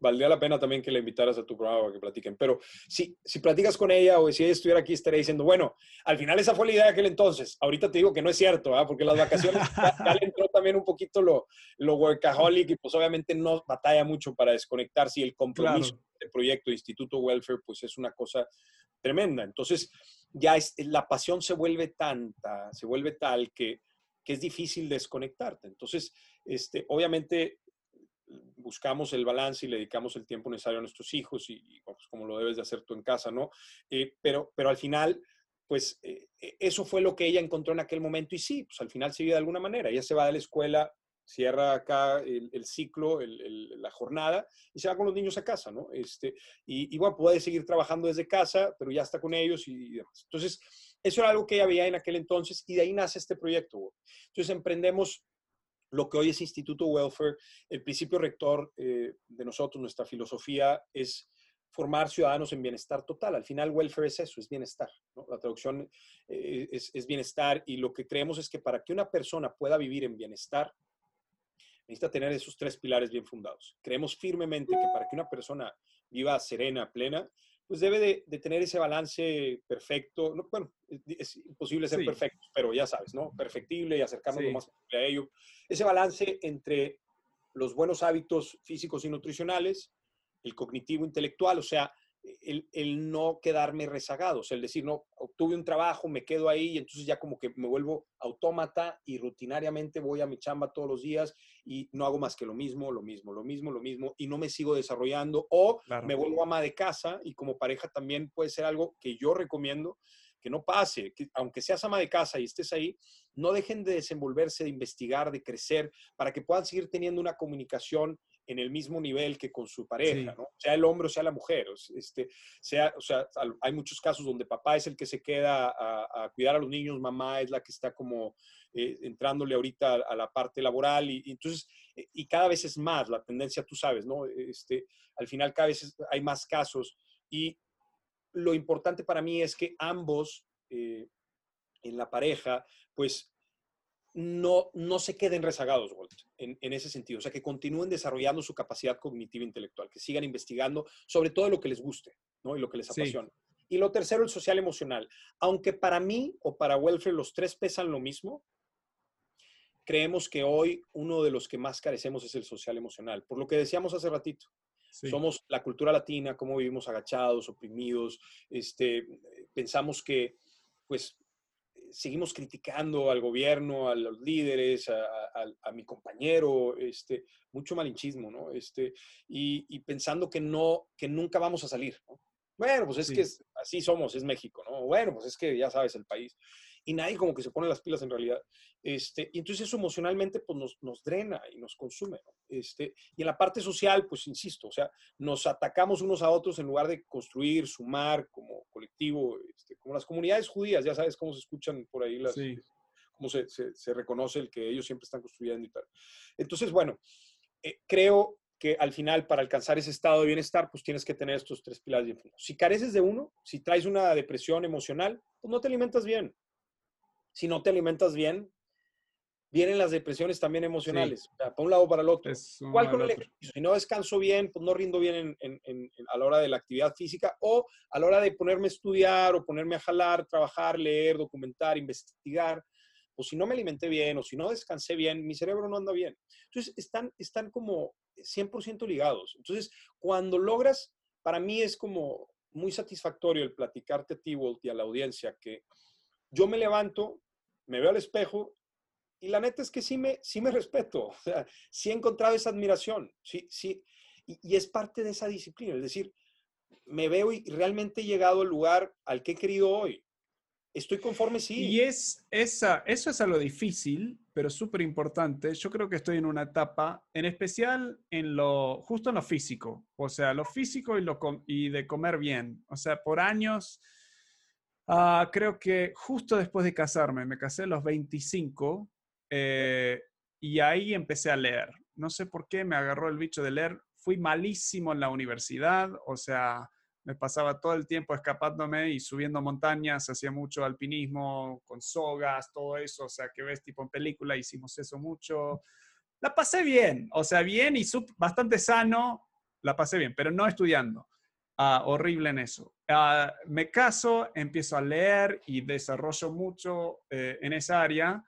valdría la pena también que la invitaras a tu programa para que platiquen, pero si, si platicas con ella o si ella estuviera aquí, estaría diciendo, bueno, al final esa fue la idea de aquel entonces, ahorita te digo que no es cierto, ¿ah? porque las vacaciones [LAUGHS] ya, le entró también un poquito lo, lo workaholic y pues obviamente no batalla mucho para desconectarse y el compromiso del proyecto de Instituto Welfare pues es una cosa tremenda. Entonces ya es, la pasión se vuelve tanta, se vuelve tal que que es difícil desconectarte. Entonces, este, obviamente buscamos el balance y le dedicamos el tiempo necesario a nuestros hijos y, pues, como lo debes de hacer tú en casa, ¿no? Eh, pero, pero al final, pues eh, e, eso fue lo que ella encontró en aquel momento y sí, pues al final se vive de alguna manera. Ella se va de la escuela, cierra acá el, ciclo, la jornada y se va con los niños a casa, ¿no? Este, y, y, puede seguir trabajando desde casa, pero ya está con ellos y demás. Entonces, eso era algo que ella veía en aquel entonces y de ahí nace este proyecto. Entonces emprendemos lo que hoy es Instituto Welfare. El principio rector eh, de nosotros, nuestra filosofía es formar ciudadanos en bienestar total. Al final, welfare es eso, es bienestar. La traducción eh, es, es, bienestar y lo que creemos es que para que una persona pueda vivir en bienestar, necesita tener esos tres pilares bien fundados. Creemos firmemente que para que una persona viva serena, plena, pues debe de, tener ese balance perfecto. bueno, es, imposible ser perfecto, pero ya sabes, ¿no? Perfectible y acercarnos lo más posible a ello. Ese balance entre los buenos hábitos físicos y nutricionales, el cognitivo intelectual, o sea, el, no quedarme rezagado, o sea, el decir, no, obtuve un trabajo, me quedo ahí y entonces ya como que me vuelvo autómata y rutinariamente voy a mi chamba todos los días y no hago más que lo mismo, lo mismo, lo mismo, lo mismo y no me sigo desarrollando o me vuelvo ama de casa y como pareja también puede ser algo que yo recomiendo que no pase, que aunque seas ama de casa y estés ahí, no dejen de desenvolverse, de investigar, de crecer, para que puedan seguir teniendo una comunicación en el mismo nivel que con su pareja, ¿no? Sea el hombre o sea la mujer. Este, sea, o sea, hay muchos casos donde papá es el que se queda a, cuidar a los niños, mamá es la que está como eh, entrándole ahorita a, la parte laboral y, entonces, eh, y cada vez es más la tendencia, tú sabes, ¿no? Este, al final cada vez hay más casos y lo importante para mí es que ambos eh, en la pareja, pues no, no se queden rezagados, Walt, en, ese sentido. O sea, que continúen desarrollando su capacidad cognitiva intelectual, que sigan investigando sobre todo lo que les guste, ¿no? Y lo que les apasiona. Y lo tercero, el social emocional. Aunque para mí o para Welfare los tres pesan lo mismo, creemos que hoy uno de los que más carecemos es el social emocional. Por lo que decíamos hace ratito. Somos la cultura latina, cómo vivimos agachados, oprimidos, este, pensamos que pues seguimos criticando al gobierno, a los líderes, a, mi compañero, este, mucho malinchismo, ¿no? Este, y, pensando que no, que nunca vamos a salir, Bueno, pues es que así somos, es México, ¿no? Bueno, pues es que ya sabes, el país y nadie como que se pone las pilas en realidad. Este, y entonces eso emocionalmente pues nos, nos drena y nos consume. Este, y en la parte social, pues insisto, o sea, nos atacamos unos a otros en lugar de construir, sumar como colectivo, este, como las comunidades judías, ya sabes cómo se escuchan por ahí las... cómo se, se, reconoce el que ellos siempre están construyendo y tal. Entonces, bueno, eh, creo que al final para alcanzar ese estado de bienestar, pues tienes que tener estos tres pilares bien Si careces de uno, si traes una depresión emocional, pues no te alimentas bien si no te alimentas bien, vienen las depresiones también emocionales, o sea, para un lado o para el otro. ¿Cuál con el ejercicio? Si no descanso bien, pues no rindo bien a la hora de la actividad física o a la hora de ponerme a estudiar o ponerme a jalar, trabajar, leer, documentar, investigar. O si no me alimenté bien o si no descansé bien, mi cerebro no anda bien. Entonces, están, están como 100% ligados. Entonces, cuando logras, para mí es como muy satisfactorio el platicarte a ti, Walt, y a la audiencia, que yo me levanto, me veo al espejo y la neta es que sí me, sí me respeto, [LAUGHS] o sí he encontrado esa admiración, sí, sí, y, es parte de esa disciplina, es decir, me veo y realmente he llegado al lugar al que he querido hoy. Estoy conforme, sí. Y es esa, eso es algo difícil, pero súper importante. Yo creo que estoy en una etapa, en especial en lo, justo en lo físico, o sea, lo físico y, lo, y de comer bien. O sea, por años Ah, creo que justo después de casarme, me casé a los 25 eh, y ahí empecé a leer. No sé por qué me agarró el bicho de leer. Fui malísimo en la universidad, o sea, me pasaba todo el tiempo escapándome y subiendo montañas, hacía mucho alpinismo con sogas, todo eso, o sea, que ves tipo en película, hicimos eso mucho. La pasé bien, o sea, bien y bastante sano, la pasé bien, pero no estudiando. Ah, horrible en eso. Ah, me caso, empiezo a leer y desarrollo mucho eh, en esa área,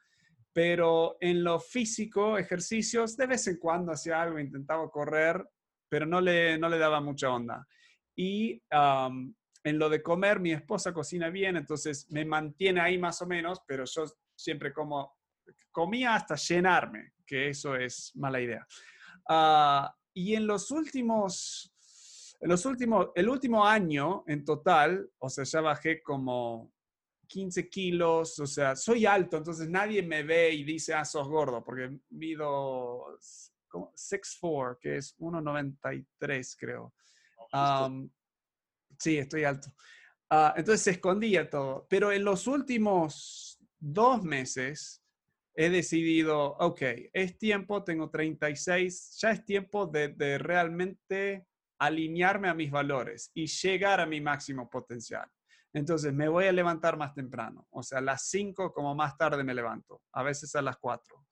pero en lo físico, ejercicios, de vez en cuando hacía algo, intentaba correr, pero no le, no le daba mucha onda. Y en lo de comer, mi esposa cocina bien, entonces me mantiene ahí más o menos, pero yo siempre como, comía hasta llenarme, que eso es mala idea. Ah, y en los últimos en los últimos, el último año en total, o sea, ya bajé como 15 kilos, o sea, soy alto, entonces nadie me ve y dice, ah, sos gordo, porque mido 6'4", que es 1,93 creo. sí, estoy alto. Ah, entonces se escondía todo. Pero en los últimos dos meses he decidido, ok, es tiempo, tengo 36, ya es tiempo de, de realmente alinearme a mis valores y llegar a mi máximo potencial. Entonces me voy a levantar más temprano, o sea, a las 5 como más tarde me levanto, a veces a las 4.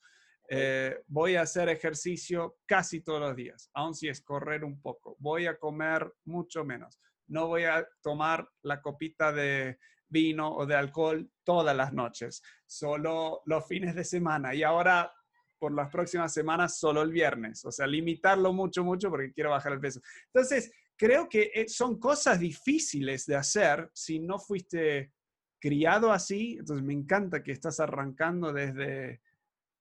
Eh, voy a hacer ejercicio casi todos los días, aun si es correr un poco. Voy a comer mucho menos. no voy a tomar la copita de vino o de alcohol todas las noches, solo los fines de semana. Y ahora, por las próximas semanas, solo el viernes. O sea, limitarlo mucho, mucho porque quiero bajar el peso. Entonces, creo que eh, son cosas difíciles de hacer si no fuiste criado así. Entonces, me encanta que estás arrancando desde,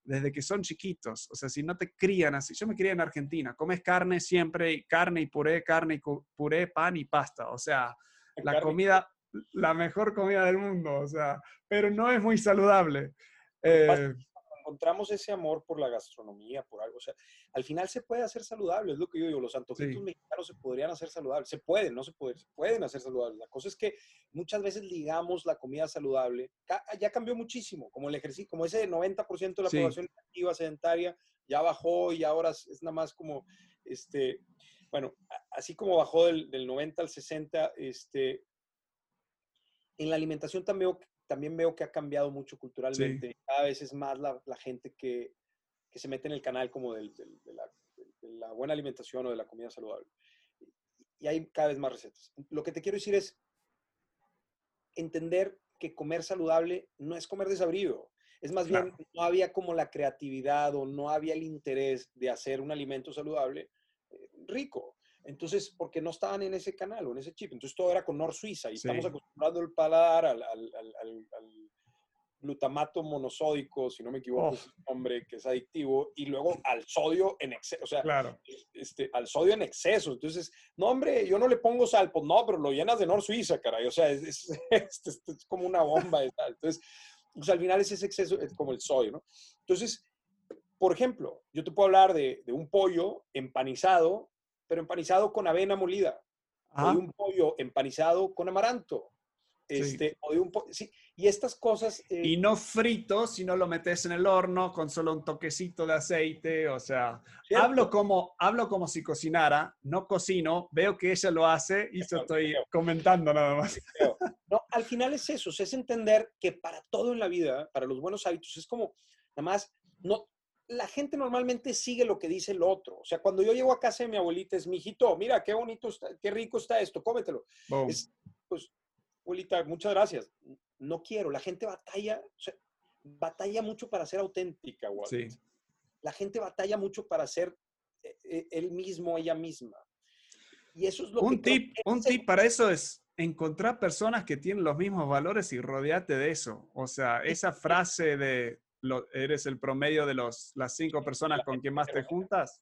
desde que son chiquitos. O sea, si no te crían así. Yo me crié en Argentina. Comes carne siempre, carne y puré, carne y puré, pan y pasta. O sea, la comida la mejor comida del mundo, o sea, pero no es muy saludable. Eh, encontramos ese amor por la gastronomía, por algo, o sea, al final se puede hacer saludable, es lo que yo digo, los antojitos mexicanos se podrían hacer saludables, se pueden, no se pueden, se pueden hacer saludables. La cosa es que muchas veces ligamos la comida saludable, ya cambió muchísimo, como el ejercicio, como ese 90% de la población activa sedentaria ya bajó y ahora es nada más como, este, bueno, así como bajó del, del 90 al 60, este, en la alimentación también también veo que ha cambiado mucho culturalmente. Cada vez es más la, gente que, se mete en el canal como de, la, buena alimentación o de la comida saludable. Y hay cada vez más recetas. Lo que te quiero decir es entender que comer saludable no es comer desabrido. Es más bien, no había como la creatividad o no había el interés de hacer un alimento saludable eh, rico. Entonces, porque no estaban en ese canal o en ese chip. Entonces, todo era con Nor Suiza y estamos acostumbrados el paladar al, glutamato monosódico, si no me equivoco, es un nombre que es adictivo, y luego al sodio en exceso, o sea, este, al sodio en exceso. Entonces, no, hombre, yo no le pongo sal, pues no, pero lo llenas de Nor Suiza, caray, o sea, es, es [LAUGHS] como una bomba. Entonces, pues al final es ese exceso, es como el sodio, ¿no? Entonces, por ejemplo, yo te puedo hablar de, de un pollo empanizado pero empanizado con avena molida. O de un pollo empanizado con amaranto. Este, o de un sí. Y estas cosas... Eh, y no frito, sino lo metes en el horno con solo un toquecito de aceite, o sea, hablo como, hablo como si cocinara, no cocino, veo que ella lo hace y eso estoy comentando nada más. No, al final es eso, es entender que para todo en la vida, para los buenos hábitos, es como, nada más, no, la gente normalmente sigue lo que dice el otro. O sea, cuando yo llego a casa de mi abuelita, es, mijito, mira, qué bonito está, qué rico está esto, cómetelo. pues, abuelita, muchas gracias. No quiero. La gente batalla, o sea, batalla mucho para ser auténtica, Sí. La gente batalla mucho para ser eh, eh, él mismo, ella misma. Y eso es lo un Tip, un tip para eso es encontrar personas que tienen los mismos valores y rodearte de eso. O sea, esa frase de eres el promedio de los, las cinco personas con quien más te juntas,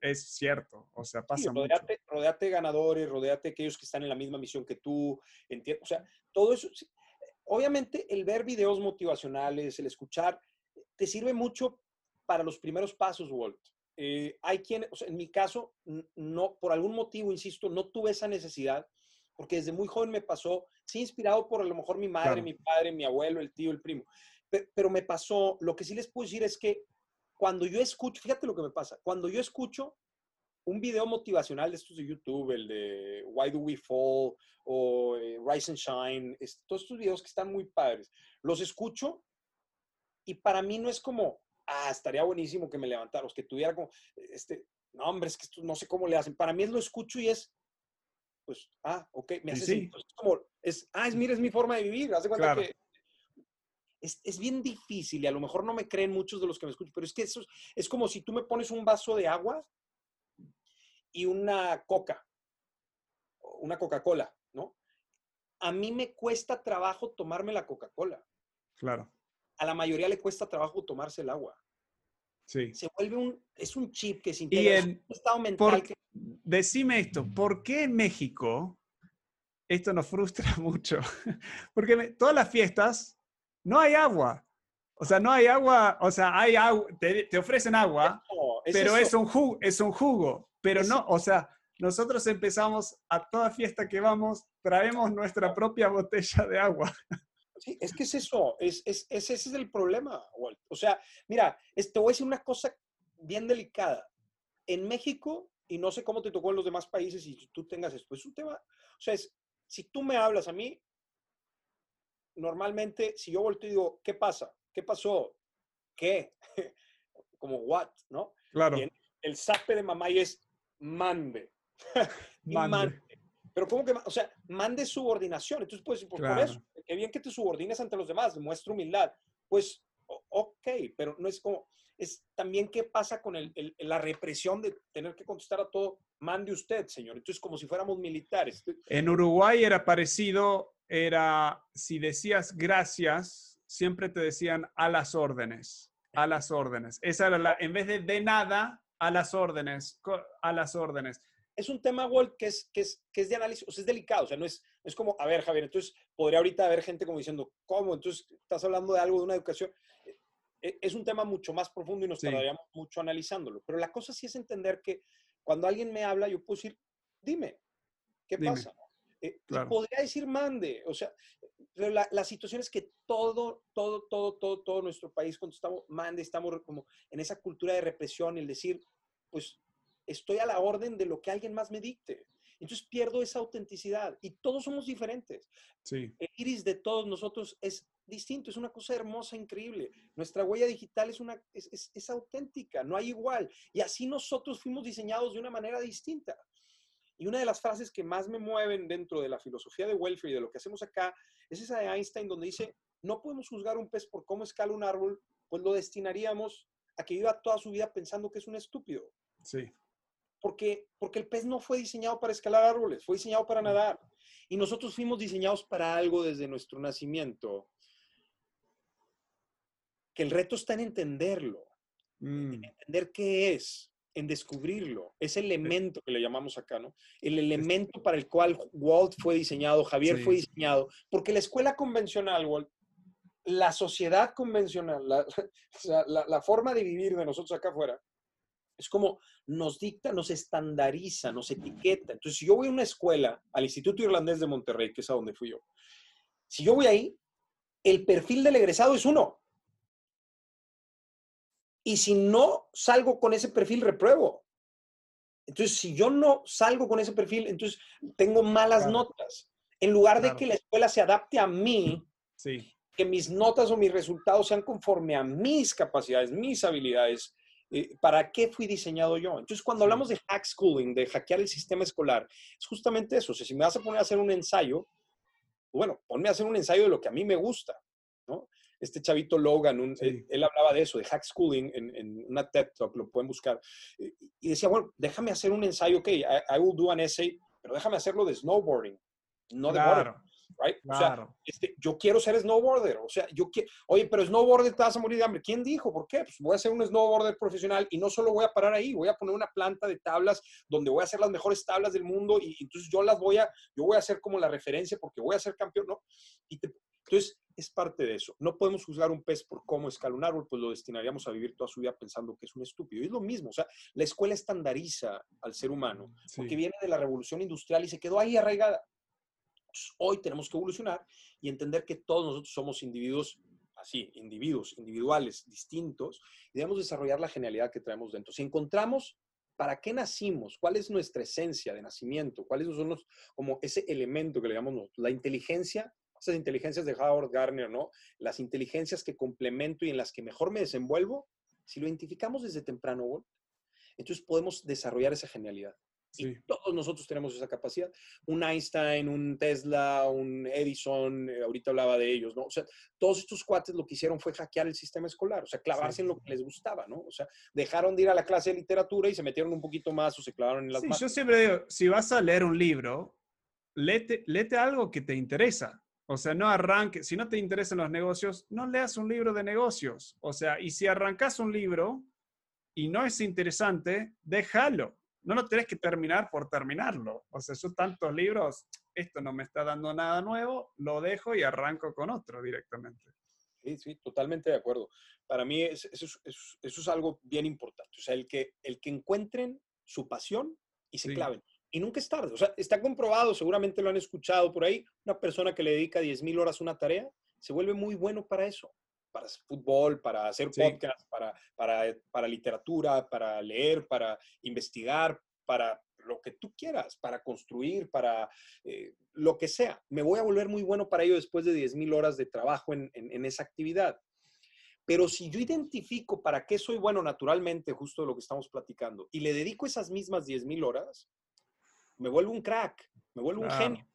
es cierto. O sea, pasa rodeate, mucho. Rodeate ganadores, rodeate aquellos que están en la misma misión que tú. O sea, todo eso. Obviamente, el ver videos motivacionales, el escuchar, te sirve mucho para los primeros pasos, Walt. Eh, hay quien, o sea, en mi caso, no, por algún motivo, insisto, no tuve esa necesidad, porque desde muy joven me pasó, sí, inspirado por a lo mejor mi madre, mi padre, mi abuelo, el tío, el primo, pero me pasó, lo que sí les puedo decir es que cuando yo escucho, fíjate lo que me pasa, cuando yo escucho un video motivacional de estos de YouTube, el de Why Do We Fall o eh, Rise and Shine, todos estos videos que están muy padres, los escucho y para mí no es como, ah, estaría buenísimo que me levantara, que tuviera como, este, no, hombre, es que esto, no sé cómo le hacen. Para mí es lo escucho y es, pues, ah, ok, me hace sí, es como, es, ah, es, mira, es mi forma de vivir, haz cuenta que es, bien difícil y a lo mejor no me creen muchos de los que me escuchan, pero es que eso es, como si tú me pones un vaso de agua y una coca, una Coca-Cola, ¿no? A mí me cuesta trabajo tomarme la Coca-Cola. Claro. A la mayoría le cuesta trabajo tomarse el agua. Sí. Se vuelve un, es un chip que se integra, en, un estado mental. Decime esto, ¿por qué en México esto nos frustra [LAUGHS] mucho? Porque todas las fiestas no hay agua. O sea, no hay agua, o sea, hay agua, te, ofrecen agua, pero es un, jugo, es un jugo. Pero no, o sea, nosotros empezamos a toda fiesta que vamos, traemos nuestra propia botella de agua. Sí, es que es eso, es, es, ese es el problema, Walt. O sea, mira, te voy a decir una cosa bien delicada. En México, y no sé cómo te tocó en los demás países y tú tengas esto, es un tema, o sea, es, si tú me hablas a mí, normalmente, si yo volteo y digo, ¿qué pasa? ¿Qué pasó? ¿Qué? [LAUGHS] Como, what? ¿No? Claro. el sape de mamá es [LAUGHS] mande. mande. Pero ¿cómo que, o sea, mande subordinación? Entonces puedes decir, pues por eso, qué bien que te subordines ante los demás, demuestra humildad. Pues, ok, pero no es como, es también qué pasa con el, la represión de tener que contestar a todo, mande usted, señor. Entonces, como si fuéramos militares. En Uruguay era parecido, era, si decías gracias, siempre te decían a las órdenes, a las órdenes. Esa era la, en vez de de nada, a las órdenes, a las órdenes. Es un tema, Walt, que es, que es, que es de análisis, o sea, es delicado, o sea, no es, es como, a ver, Javier, entonces podría ahorita haber gente como diciendo, ¿cómo? Entonces estás hablando de algo, de una educación. E, e, es un tema mucho más profundo y nos tardaríamos mucho analizándolo. Pero la cosa sí es entender que cuando alguien me habla, yo puedo decir, dime, ¿qué pasa? Eh, podría decir mande, o sea, la, la, situación es que todo, todo, todo, todo, todo nuestro país, cuando estamos mande, estamos como en esa cultura de represión, el decir, pues estoy a la orden de lo que alguien más me dicte. Entonces pierdo esa autenticidad y todos somos diferentes. Sí. El iris de todos nosotros es distinto, es una cosa hermosa, increíble. Nuestra huella digital es, una, es, es, es auténtica, no hay igual. Y así nosotros fuimos diseñados de una manera distinta. Y una de las frases que más me mueven dentro de la filosofía de welfare y de lo que hacemos acá es esa de Einstein donde dice, no podemos juzgar un pez por cómo escala un árbol, pues lo destinaríamos a que viva toda su vida pensando que es un estúpido. Sí. Porque, porque el pez no fue diseñado para escalar árboles, fue diseñado para nadar. Y nosotros fuimos diseñados para algo desde nuestro nacimiento. Que el reto está en entenderlo, en mm. entender qué es, en descubrirlo, ese elemento que le llamamos acá, ¿no? El elemento para el cual Walt fue diseñado, Javier fue diseñado, porque la escuela convencional, Walt, la sociedad convencional, [LAUGHS] la, la, forma de vivir de nosotros acá afuera, es como nos dicta, nos estandariza, nos etiqueta. Entonces, si yo voy a una escuela, al Instituto Irlandés de Monterrey, que es a donde fui yo, si yo voy ahí, el perfil del egresado es uno. Y si no salgo con ese perfil, repruebo. Entonces, si yo no salgo con ese perfil, entonces tengo malas notas. En lugar de que la escuela se adapte a mí, que mis notas o mis resultados sean conforme a mis capacidades, mis habilidades, eh, ¿para qué fui diseñado yo? Entonces, cuando hablamos de hack schooling, de hackear el sistema escolar, es justamente eso. O sea, si me vas a poner a hacer un ensayo, bueno, ponme a hacer un ensayo de lo que a mí me gusta, ¿no? Este chavito Logan, él, hablaba de eso, de hack schooling en, una TED Talk, lo pueden buscar, y decía, bueno, déjame hacer un ensayo, ok, I, will do an essay, pero déjame hacerlo de snowboarding, no de claro. Right? O sea, este, yo quiero ser snowboarder. O sea, yo quiero, oye, pero snowboarder te vas a morir de hambre. ¿Quién dijo? ¿Por qué? Pues voy a ser un snowboarder profesional y no solo voy a parar ahí, voy a poner una planta de tablas donde voy a hacer las mejores tablas del mundo y, entonces yo las voy a, yo voy a hacer como la referencia porque voy a ser campeón, ¿no? Y entonces, es parte de eso. No podemos juzgar un pez por cómo escala un árbol, pues lo destinaríamos a vivir toda su vida pensando que es un estúpido. Y es lo mismo, o sea, la escuela estandariza al ser humano porque viene de la revolución industrial y se quedó ahí arraigada. hoy tenemos que evolucionar y entender que todos nosotros somos individuos así, individuos, individuales, distintos, y debemos desarrollar la genialidad que traemos dentro. Si encontramos para qué nacimos, cuál es nuestra esencia de nacimiento, cuáles son los, como ese elemento que le llamamos la inteligencia esas inteligencias de Howard Gardner, ¿no? Las inteligencias que complemento y en las que mejor me desenvuelvo, si lo identificamos desde temprano, entonces podemos desarrollar esa genialidad. Y todos nosotros tenemos esa capacidad. Un Einstein, un Tesla, un Edison, eh, ahorita hablaba de ellos, ¿no? O sea, todos estos cuates lo que hicieron fue hackear el sistema escolar, o sea, clavarse en lo que les gustaba, ¿no? O sea, dejaron de ir a la clase de literatura y se metieron un poquito más o se clavaron en las sí, Yo siempre digo, si vas a leer un libro, léete, léete algo que te interesa. O sea, no arranque, si no te interesan los negocios, no leas un libro de negocios. O sea, y si arrancas un libro y no es interesante, déjalo. No lo tenés que terminar por terminarlo. O sea, yo tantos libros, esto no me está dando nada nuevo, lo dejo y arranco con otro directamente. Sí, sí, totalmente de acuerdo. Para mí eso, es algo bien importante. O sea, el que, el que encuentren su pasión y se claven y nunca es tarde. O sea, está comprobado, seguramente lo han escuchado por ahí, una persona que le dedica 10.000 horas a una tarea se vuelve muy bueno para eso, para fútbol, para hacer podcast, para, para, para literatura, para leer, para investigar, para lo que tú quieras, para construir, para eh, lo que sea. Me voy a volver muy bueno para ello después de 10.000 horas de trabajo en, en, esa actividad. Pero si yo identifico para qué soy bueno naturalmente, justo de lo que estamos platicando, y le dedico esas mismas 10.000 horas, me vuelvo un crack, me vuelvo un genio.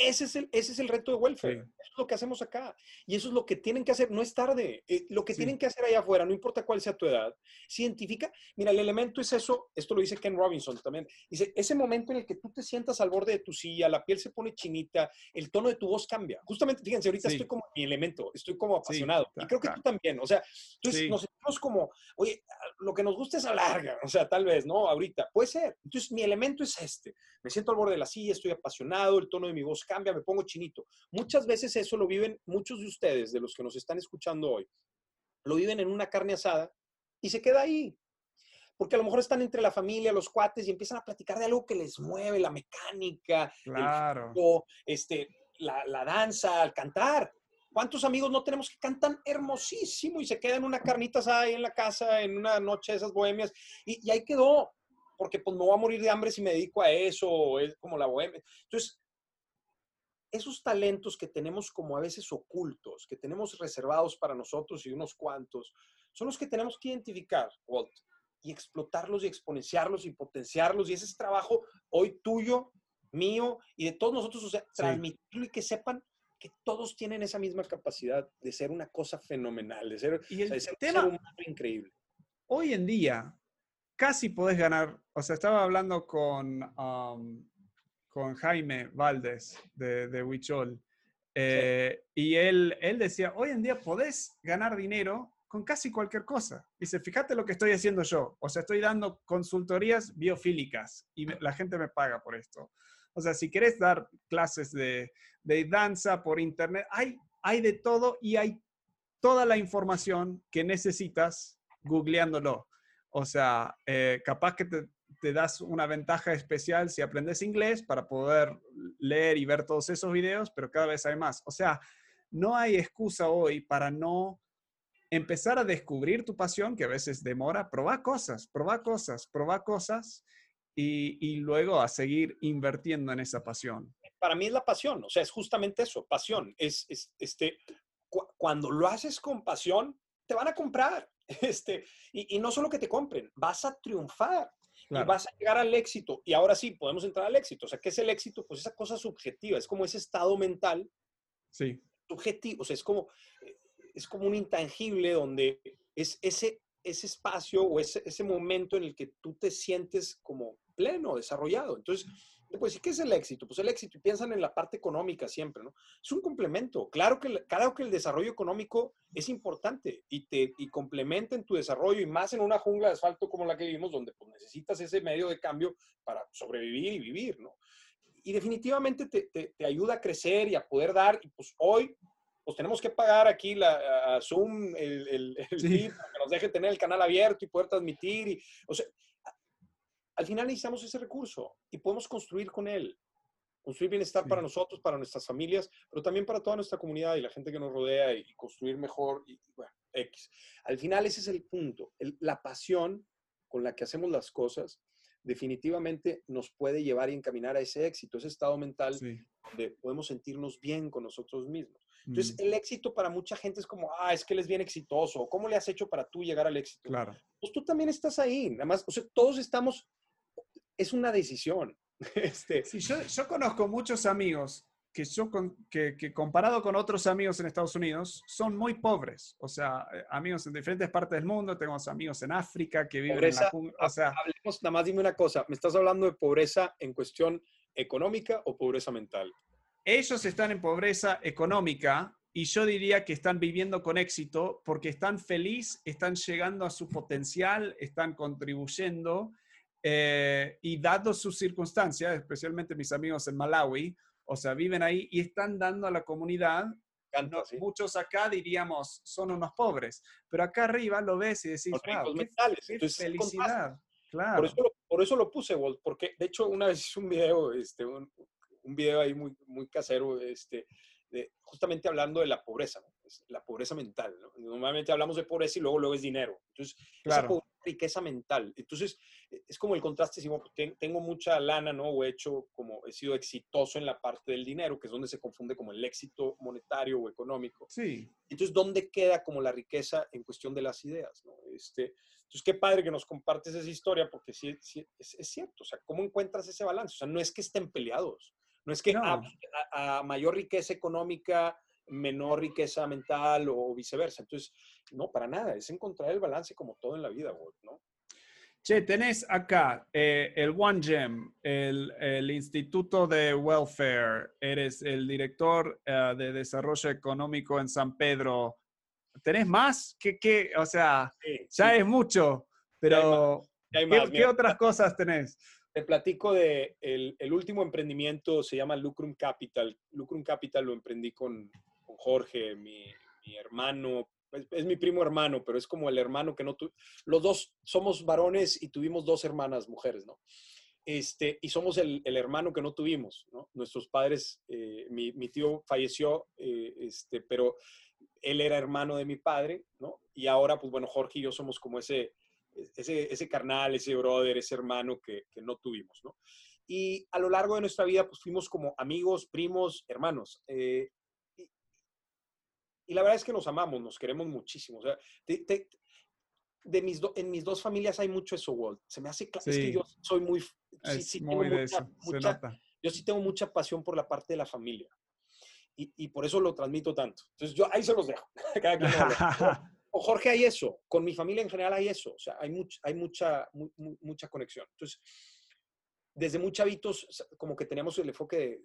Ese es el, ese es el reto de welfare. Eso es lo que hacemos acá. Y eso es lo que tienen que hacer. No es tarde. Eh, lo que tienen que hacer allá afuera, no importa cuál sea tu edad, científica. Mira, el elemento es eso. Esto lo dice Ken Robinson también. Dice, ese momento en el que tú te sientas al borde de tu silla, la piel se pone chinita, el tono de tu voz cambia. Justamente, fíjense, ahorita estoy como mi elemento, estoy como apasionado. y creo que tú también. O sea, entonces nos sentimos como, oye, lo que nos gusta es alarga. O sea, tal vez, ¿no? Ahorita. Puede ser. Entonces, mi elemento es este. Me siento al borde de la silla, estoy apasionado, el tono de mi voz cambia, me pongo chinito. Muchas veces eso lo viven muchos de ustedes, de los que nos están escuchando hoy, lo viven en una carne asada y se queda ahí. Porque a lo mejor están entre la familia, los cuates y empiezan a platicar de algo que les mueve, la mecánica, claro. este, la, la danza, al cantar. ¿Cuántos amigos no tenemos que cantan hermosísimo y se quedan una carnita asada ahí en la casa en una noche de esas bohemias y, y ahí quedó? Porque pues me voy a morir de hambre si me dedico a eso, es como la bohemia. Entonces, esos talentos que tenemos como a veces ocultos, que tenemos reservados para nosotros y unos cuantos, son los que tenemos que identificar, Walt, y explotarlos y exponenciarlos y potenciarlos. Y ese es trabajo hoy tuyo, mío y de todos nosotros, o sea, transmitirlo y que sepan que todos tienen esa misma capacidad de ser una cosa fenomenal, de ser, y el tema, increíble. Hoy en día, casi podés ganar, o sea, estaba hablando con, um, con Jaime Valdés de, de Huichol. Eh, y él, él decía, hoy en día podés ganar dinero con casi cualquier cosa. Dice, fíjate lo que estoy haciendo yo. O sea, estoy dando consultorías biofílicas y la gente me paga por esto. O sea, si querés dar clases de, de, danza por internet, hay, hay de todo y hay toda la información que necesitas googleándolo. O sea, eh, capaz que te, te das una ventaja especial si aprendes inglés para poder leer y ver todos esos videos, pero cada vez hay más. O sea, no hay excusa hoy para no empezar a descubrir tu pasión, que a veces demora, probar cosas, probar cosas, probar cosas y, luego a seguir invirtiendo en esa pasión. Para mí es la pasión, o sea, es justamente eso, pasión. Es, este, cuando lo haces con pasión, te van a comprar. [LAUGHS] Este, y, y no solo que te compren, vas a triunfar y vas a llegar al éxito. Y ahora sí, podemos entrar al éxito. O sea, ¿qué es el éxito? Pues esa cosa subjetiva, es como ese estado mental. Sí. Subjetivo, o sea, es como, es como un intangible donde es ese, ese espacio o ese, ese momento en el que tú te sientes como pleno, desarrollado. Entonces, pues, ¿qué es el éxito? Pues el éxito, y piensan en la parte económica siempre, ¿no? Es un complemento. Claro que, claro que el desarrollo económico es importante y te y complementa en tu desarrollo, y más en una jungla de asfalto como la que vivimos, donde pues, necesitas ese medio de cambio para sobrevivir y vivir, ¿no? Y definitivamente te, te, ayuda a crecer y a poder dar, y pues hoy pues tenemos que pagar aquí la, a Zoom el, el, el para que nos deje tener el canal abierto y poder transmitir. Y, o sea, al final necesitamos ese recurso y podemos construir con él. Construir bienestar para nosotros, para nuestras familias, pero también para toda nuestra comunidad y la gente que nos rodea y, construir mejor. Y, bueno, X. Al final ese es el punto. la pasión con la que hacemos las cosas definitivamente nos puede llevar y encaminar a ese éxito, ese estado mental donde podemos sentirnos bien con nosotros mismos. Entonces, mm. el éxito para mucha gente es como, ah, es que él es bien exitoso. ¿Cómo le has hecho para tú llegar al éxito? Claro. Pues tú también estás ahí. Nada más, o sea, todos estamos es una decisión. [LAUGHS] Este, sí, yo, conozco muchos amigos que, yo que, comparado con otros amigos en Estados Unidos son muy pobres. O sea, eh, amigos en diferentes partes del mundo, tengo amigos en África que viven en la O sea, hablemos, nada más dime una cosa, ¿me estás hablando de pobreza en cuestión económica o pobreza mental? Ellos están en pobreza económica y yo diría que están viviendo con éxito porque están felices, están llegando a su potencial, están contribuyendo eh, y dado sus circunstancias, especialmente mis amigos en Malawi, o sea, viven ahí y están dando a la comunidad. Muchos acá diríamos son unos pobres, pero acá arriba lo ves y decís, wow, qué, felicidad. Claro. Por eso, lo, por eso lo puse, Walt, porque de hecho una vez hice un video, este, un, un video ahí muy, muy casero, este, justamente hablando de la pobreza, la pobreza mental. Normalmente hablamos de pobreza y luego, luego es dinero. Entonces, esa riqueza mental. Entonces, es como el contraste, si tengo mucha lana, ¿no? O he hecho como, he sido exitoso en la parte del dinero, que es donde se confunde como el éxito monetario o económico. Sí. Entonces, ¿dónde queda como la riqueza en cuestión de las ideas, ¿no? Este, Entonces, qué padre que nos compartes esa historia, porque sí, sí es, es, cierto, o sea, ¿cómo encuentras ese balance? O sea, no es que estén peleados, no es que A, a, mayor riqueza económica, menor riqueza mental o viceversa. Entonces, no, para nada, es encontrar el balance como todo en la vida, ¿no? Che, tenés acá eh, el One Gem, el, el, Instituto de Welfare, eres el director uh, de Desarrollo Económico en San Pedro. ¿Tenés más? ¿Qué, qué? O sea, sí, ya sí. es mucho, pero hay más. Hay más. ¿qué, ¿qué, otras cosas tenés? Te platico de el, el, último emprendimiento, se llama Lucrum Capital. Lucrum Capital lo emprendí con Jorge, mi, hermano, es, mi primo hermano, pero es como el hermano que no tuvo. Los dos somos varones y tuvimos dos hermanas mujeres, ¿no? Este, y somos el, hermano que no tuvimos, ¿no? Nuestros padres, eh, mi, mi, tío falleció, eh, este, pero él era hermano de mi padre, ¿no? Y ahora, pues bueno, Jorge y yo somos como ese, ese, ese carnal, ese brother, ese hermano que, que no tuvimos, ¿no? Y a lo largo de nuestra vida, pues fuimos como amigos, primos, hermanos. Eh, y la verdad es que nos amamos, nos queremos muchísimo. O sea, te, te, de mis do, en mis dos familias hay mucho eso, Walt. Se me hace claro. Sí. Es que yo soy muy. Sí, sí muy tengo mucha, mucha, yo sí tengo mucha pasión por la parte de la familia. Y, y, por eso lo transmito tanto. Entonces, yo ahí se los dejo. [LAUGHS] Cada quien o [LAUGHS] Jorge, hay eso. Con mi familia en general hay eso. O sea, hay, much, hay mucha, mu, mucha conexión. Entonces, desde muy chavitos, como que teníamos el enfoque de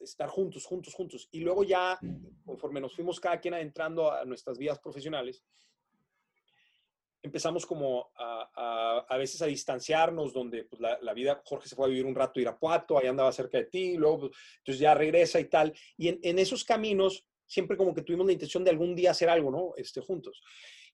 estar juntos, juntos, juntos. Y luego ya, conforme nos fuimos cada quien adentrando a nuestras vidas profesionales, empezamos como a, a, a veces a distanciarnos, donde pues, la, la, vida, Jorge se fue a vivir un rato a Irapuato, ahí andaba cerca de ti, luego, pues, entonces ya regresa y tal. Y en, en, esos caminos, siempre como que tuvimos la intención de algún día hacer algo, ¿no? Este, juntos.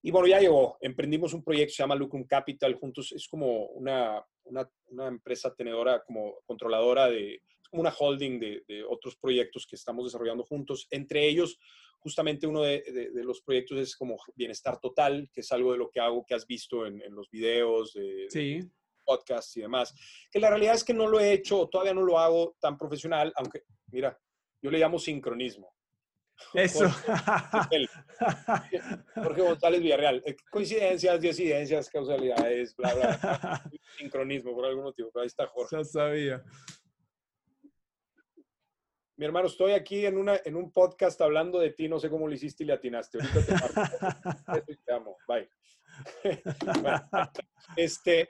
Y bueno, ya llegó, emprendimos un proyecto, se llama Lucrum Capital, juntos, es como una, una, una empresa tenedora, como controladora de, una holding de, de, otros proyectos que estamos desarrollando juntos. Entre ellos, justamente uno de, de, de, los proyectos es como Bienestar Total, que es algo de lo que hago, que has visto en, en los videos, de, sí. podcasts y demás. Que la realidad es que no lo he hecho, todavía no lo hago tan profesional, aunque, mira, yo le llamo sincronismo. Eso. Jorge, Jorge González Villarreal. Eh, coincidencias, disidencias, causalidades, bla, bla. [LAUGHS] Sincronismo, por algún motivo. Pero ahí está Jorge. Ya sabía mi hermano, estoy aquí en, una, en un podcast hablando de ti, no sé cómo lo hiciste y le atinaste. Ahorita te te amo. Bye. [LAUGHS] este,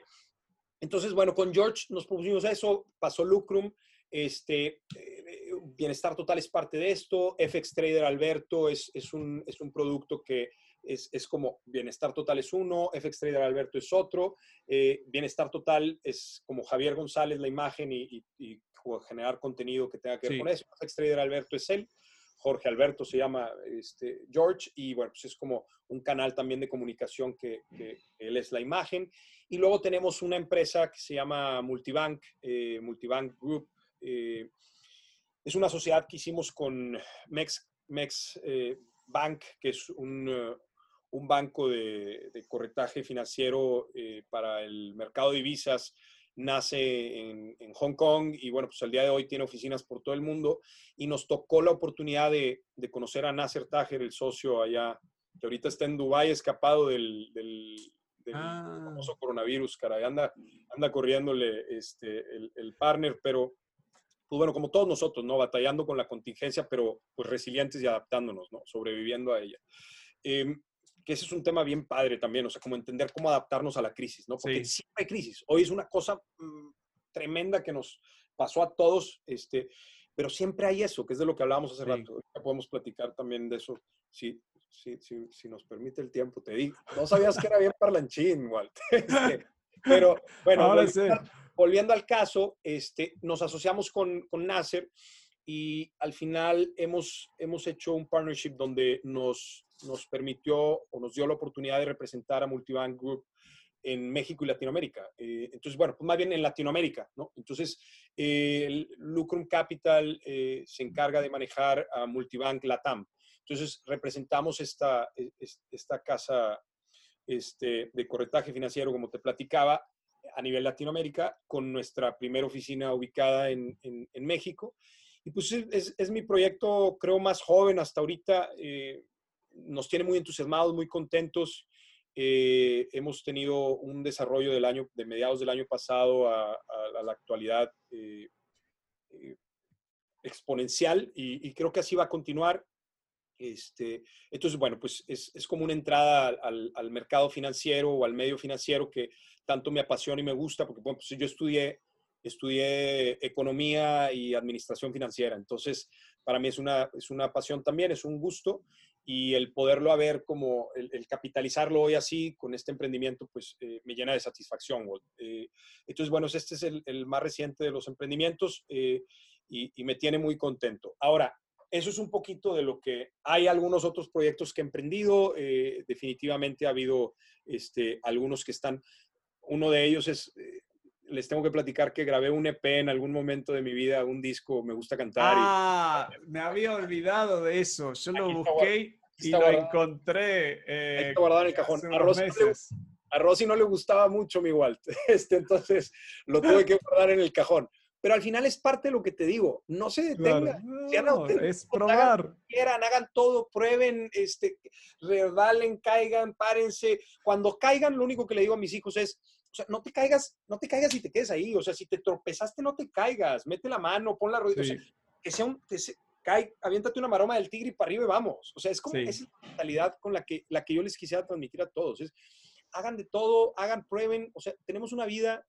entonces, bueno, con George nos pusimos eso, pasó Lucrum, este, eh, Bienestar Total es parte de esto, FX Trader Alberto es, es, un, es un producto que es, es, como Bienestar Total es uno, FX Trader Alberto es otro, eh, Bienestar Total es como Javier González la imagen y, y, y generar contenido que tenga que ver sí. con eso. FX Trader Alberto es él, Jorge Alberto se llama este, George y bueno, pues es como un canal también de comunicación que, que él es la imagen. Y luego tenemos una empresa que se llama Multibank, eh, Multibank Group. Eh, es una sociedad que hicimos con Mex, Mex eh, Bank, que es un, uh, un banco de, de, corretaje financiero eh, para el mercado de divisas nace en, en, Hong Kong y bueno, pues al día de hoy tiene oficinas por todo el mundo y nos tocó la oportunidad de, de conocer a Nasser Tajer, el socio allá, que ahorita está en Dubái escapado del, del, del ah. famoso coronavirus, caray, anda, anda corriéndole este, el, el, partner, pero pues bueno, como todos nosotros, ¿no? Batallando con la contingencia, pero pues resilientes y adaptándonos, ¿no? Sobreviviendo a ella. Eh, que ese es un tema bien padre también, o sea, como entender cómo adaptarnos a la crisis, ¿no? Porque sí. siempre hay crisis. Hoy es una cosa mmm, tremenda que nos pasó a todos, este, pero siempre hay eso, que es de lo que hablábamos hace sí. rato. Ya podemos platicar también de eso, si, si, si, si, nos permite el tiempo, te digo. No sabías que era bien parlanchín, Walt. [LAUGHS] Este, pero bueno, volviendo, volviendo, al caso, este, nos asociamos con, con Nasser y al final hemos, hemos hecho un partnership donde nos, nos permitió o nos dio la oportunidad de representar a Multibank Group en México y Latinoamérica. Eh, entonces, bueno, pues más bien en Latinoamérica, ¿no? Entonces, eh, Lucrum Capital eh, se encarga de manejar a Multibank Latam. Entonces, representamos esta, esta casa este, de corretaje financiero, como te platicaba, a nivel Latinoamérica, con nuestra primera oficina ubicada en, en, en México. Y pues es, es, mi proyecto, creo, más joven hasta ahorita. Eh, nos tiene muy entusiasmados, muy contentos. Eh, hemos tenido un desarrollo del año, de mediados del año pasado a, la actualidad eh, eh, exponencial y, creo que así va a continuar. Este, entonces, bueno, pues es, es como una entrada al, al, mercado financiero o al medio financiero que tanto me apasiona y me gusta, porque bueno, pues yo estudié, estudié economía y administración financiera, entonces para mí es una, es una pasión también, es un gusto y el poderlo haber como, el, capitalizarlo hoy así con este emprendimiento, pues eh, me llena de satisfacción. Eh, entonces, bueno, este es el, el, más reciente de los emprendimientos eh, y, y, me tiene muy contento. Ahora, eso es un poquito de lo que hay algunos otros proyectos que he emprendido. definitivamente ha habido este, algunos que están, uno de ellos es les tengo que platicar que grabé un EP en algún momento de mi vida, un disco, me gusta cantar. Ah, me había olvidado de eso. Yo lo busqué y lo encontré. Eh, guardado en el cajón. A Rosy, no le, gustaba mucho mi Walt, [LAUGHS] este, entonces lo tuve que guardar en el cajón. Pero al final es parte de lo que te digo. No se detengan. es probar. Hagan, quieran, hagan todo, prueben, este, revalen, caigan, párense. Cuando caigan, lo único que le digo a mis hijos es, o sea, no te caigas, no te caigas y te quedes ahí. O sea, si te tropezaste, no te caigas. Mete la mano, pon la rodilla. que sea un, que cae, aviéntate una maroma del tigre y para arriba y vamos. O sea, es como esa mentalidad con la que, la que yo les quisiera transmitir a todos. Es, hagan de todo, hagan, prueben. O sea, tenemos una vida,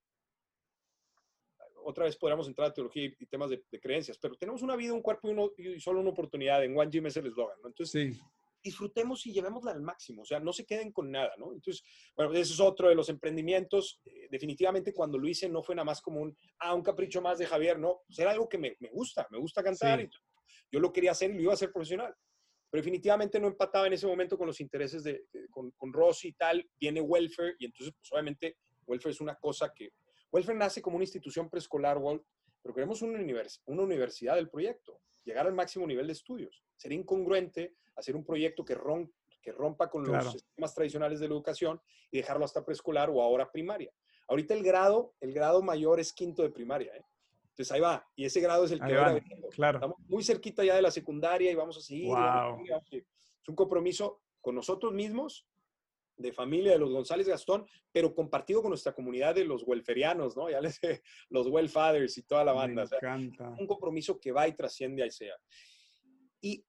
otra vez podríamos entrar a teología y, temas de, creencias, pero tenemos una vida, un cuerpo y, uno, y solo una oportunidad. En One Gym es el eslogan, ¿no? Entonces, sí disfrutemos y llevémosla al máximo, o sea, no se queden con nada, ¿no? Entonces, bueno, ese es otro de los emprendimientos. Eh, definitivamente cuando lo hice no fue nada más como un, ah, un capricho más de Javier, no, pues era algo que me, me gusta, me gusta cantar, y yo lo quería hacer y lo iba a hacer profesional. Pero definitivamente no empataba en ese momento con los intereses de, con, con Rosy y tal, viene Welfare, y entonces, pues obviamente, Welfare es una cosa que, Welfare nace como una institución preescolar, Walt, pero queremos una, univers una universidad del proyecto, llegar al máximo nivel de estudios. Sería incongruente hacer un proyecto que, que rompa con los sistemas tradicionales de la educación y dejarlo hasta preescolar o ahora primaria. Ahorita el grado, el grado mayor es quinto de primaria. ¿eh? Entonces ahí va. Y ese grado es el que va Claro. Estamos muy cerquita ya de la secundaria y vamos a seguir. Es un compromiso con nosotros mismos, de familia de los González Gastón, pero compartido con nuestra comunidad de los welferianos, ¿no? Ya les [LAUGHS] los well fathers y toda la banda. Me encanta. un compromiso que va y trasciende a sea. Y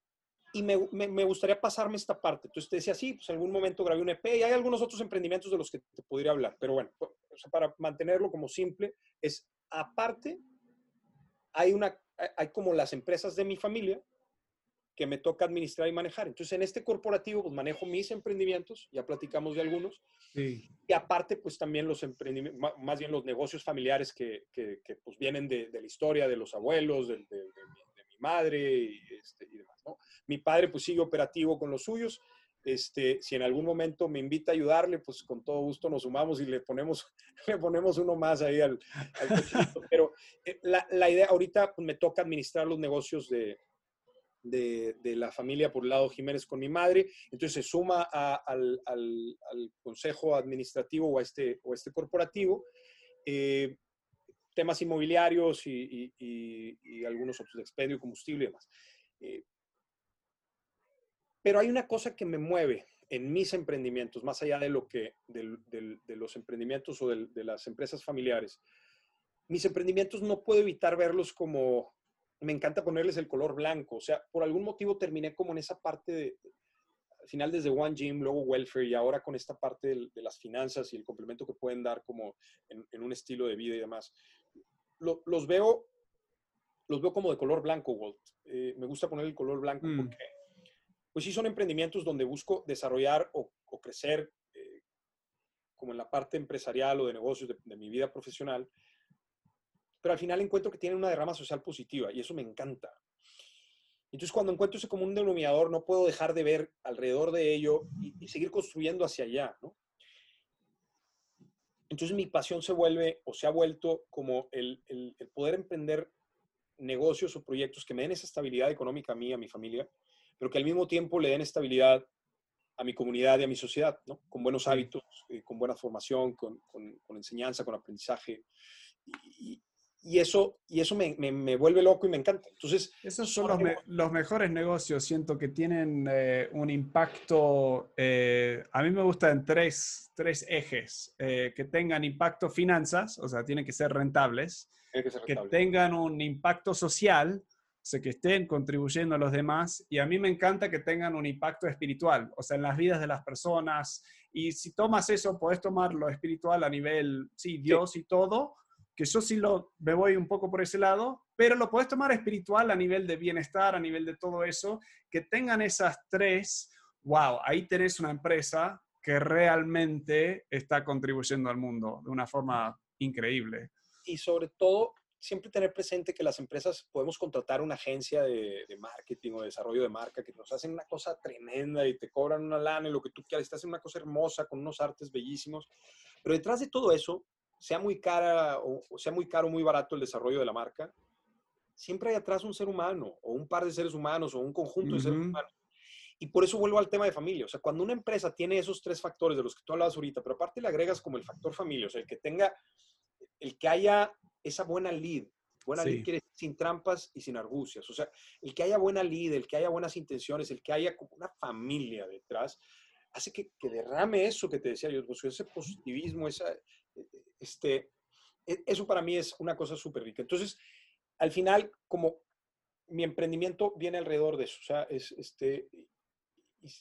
y me, me, gustaría pasarme esta parte. Entonces te decía, sí, pues en algún momento grabé un EP y hay algunos otros emprendimientos de los que te podría hablar, pero bueno, para mantenerlo como simple, es aparte, hay, una, hay como las empresas de mi familia que me toca administrar y manejar. Entonces en este corporativo pues manejo mis emprendimientos, ya platicamos de algunos, sí. y aparte pues también los emprendimientos, más bien los negocios familiares que, que, pues vienen de, de, la historia de los abuelos, de, de mi madre y, este, y demás, ¿no? Mi padre pues sigue operativo con los suyos. Este, si en algún momento me invita a ayudarle, pues con todo gusto nos sumamos y le ponemos, [LAUGHS] le ponemos uno más ahí al, Pero eh, la, la, idea, ahorita pues, me toca administrar los negocios de, de, la familia por el lado Jiménez con mi madre, entonces se suma al, al, consejo administrativo o a este, o este corporativo. Eh, temas inmobiliarios y, algunos otros de expendio, combustible y demás. Eh, pero hay una cosa que me mueve en mis emprendimientos, más allá de lo que, de, los emprendimientos o de, las empresas familiares. Mis emprendimientos no puedo evitar verlos como, me encanta ponerles el color blanco, o sea, por algún motivo terminé como en esa parte de, al final desde One Gym, luego Welfare y ahora con esta parte de, las finanzas y el complemento que pueden dar como en, un estilo de vida y demás. los veo los veo como de color blanco, Walt. Eh, me gusta poner el color blanco mm. porque pues sí son emprendimientos donde busco desarrollar o, crecer eh, como en la parte empresarial o de negocios de, mi vida profesional, pero al final encuentro que tienen una derrama social positiva y eso me encanta. Entonces, cuando encuentro ese común denominador, no puedo dejar de ver alrededor de ello y, seguir construyendo hacia allá, ¿no? Entonces, mi pasión se vuelve o se ha vuelto como el, el, el poder emprender negocios o proyectos que me den esa estabilidad económica a mí, a mi familia, pero que al mismo tiempo le den estabilidad a mi comunidad y a mi sociedad, ¿no? Con buenos hábitos, eh, con buena formación, con, con, enseñanza, con aprendizaje. Y, y eso, y eso me, me, vuelve loco y me encanta. Entonces, esos son los, los mejores negocios, siento que tienen eh, un impacto, eh, a mí me gustan tres, tres ejes, eh, que tengan impacto finanzas, o sea, tienen que ser rentables, que, tengan un impacto social, o sea, que estén contribuyendo a los demás, y a mí me encanta que tengan un impacto espiritual, o sea, en las vidas de las personas, y si tomas eso, puedes tomar lo espiritual a nivel, sí, Dios y todo, que yo sí lo, me voy un poco por ese lado, pero lo puedes tomar espiritual a nivel de bienestar, a nivel de todo eso, que tengan esas tres, wow, ahí tenés una empresa que realmente está contribuyendo al mundo de una forma increíble. Y sobre todo, siempre tener presente que las empresas podemos contratar una agencia de, marketing o de desarrollo de marca que nos hacen una cosa tremenda y te cobran una lana y lo que tú quieras, te hacen una cosa hermosa con unos artes bellísimos. Pero detrás de todo eso sea muy cara o, sea muy caro o muy barato el desarrollo de la marca, siempre hay atrás un ser humano o un par de seres humanos o un conjunto de seres humanos. Y por eso vuelvo al tema de familia. O sea, cuando una empresa tiene esos tres factores de los que tú hablabas ahorita, pero aparte le agregas como el factor familia, o sea, el que tenga, el que haya esa buena lead, buena lead quiere sin trampas y sin argucias, o sea, el que haya buena lead, el que haya buenas intenciones, el que haya como una familia detrás, hace que, que derrame eso que te decía yo, pues, ese positivismo, esa, este, e, eso para mí es una cosa súper rica. Entonces, al final, como mi emprendimiento viene alrededor de eso, o sea, es, este,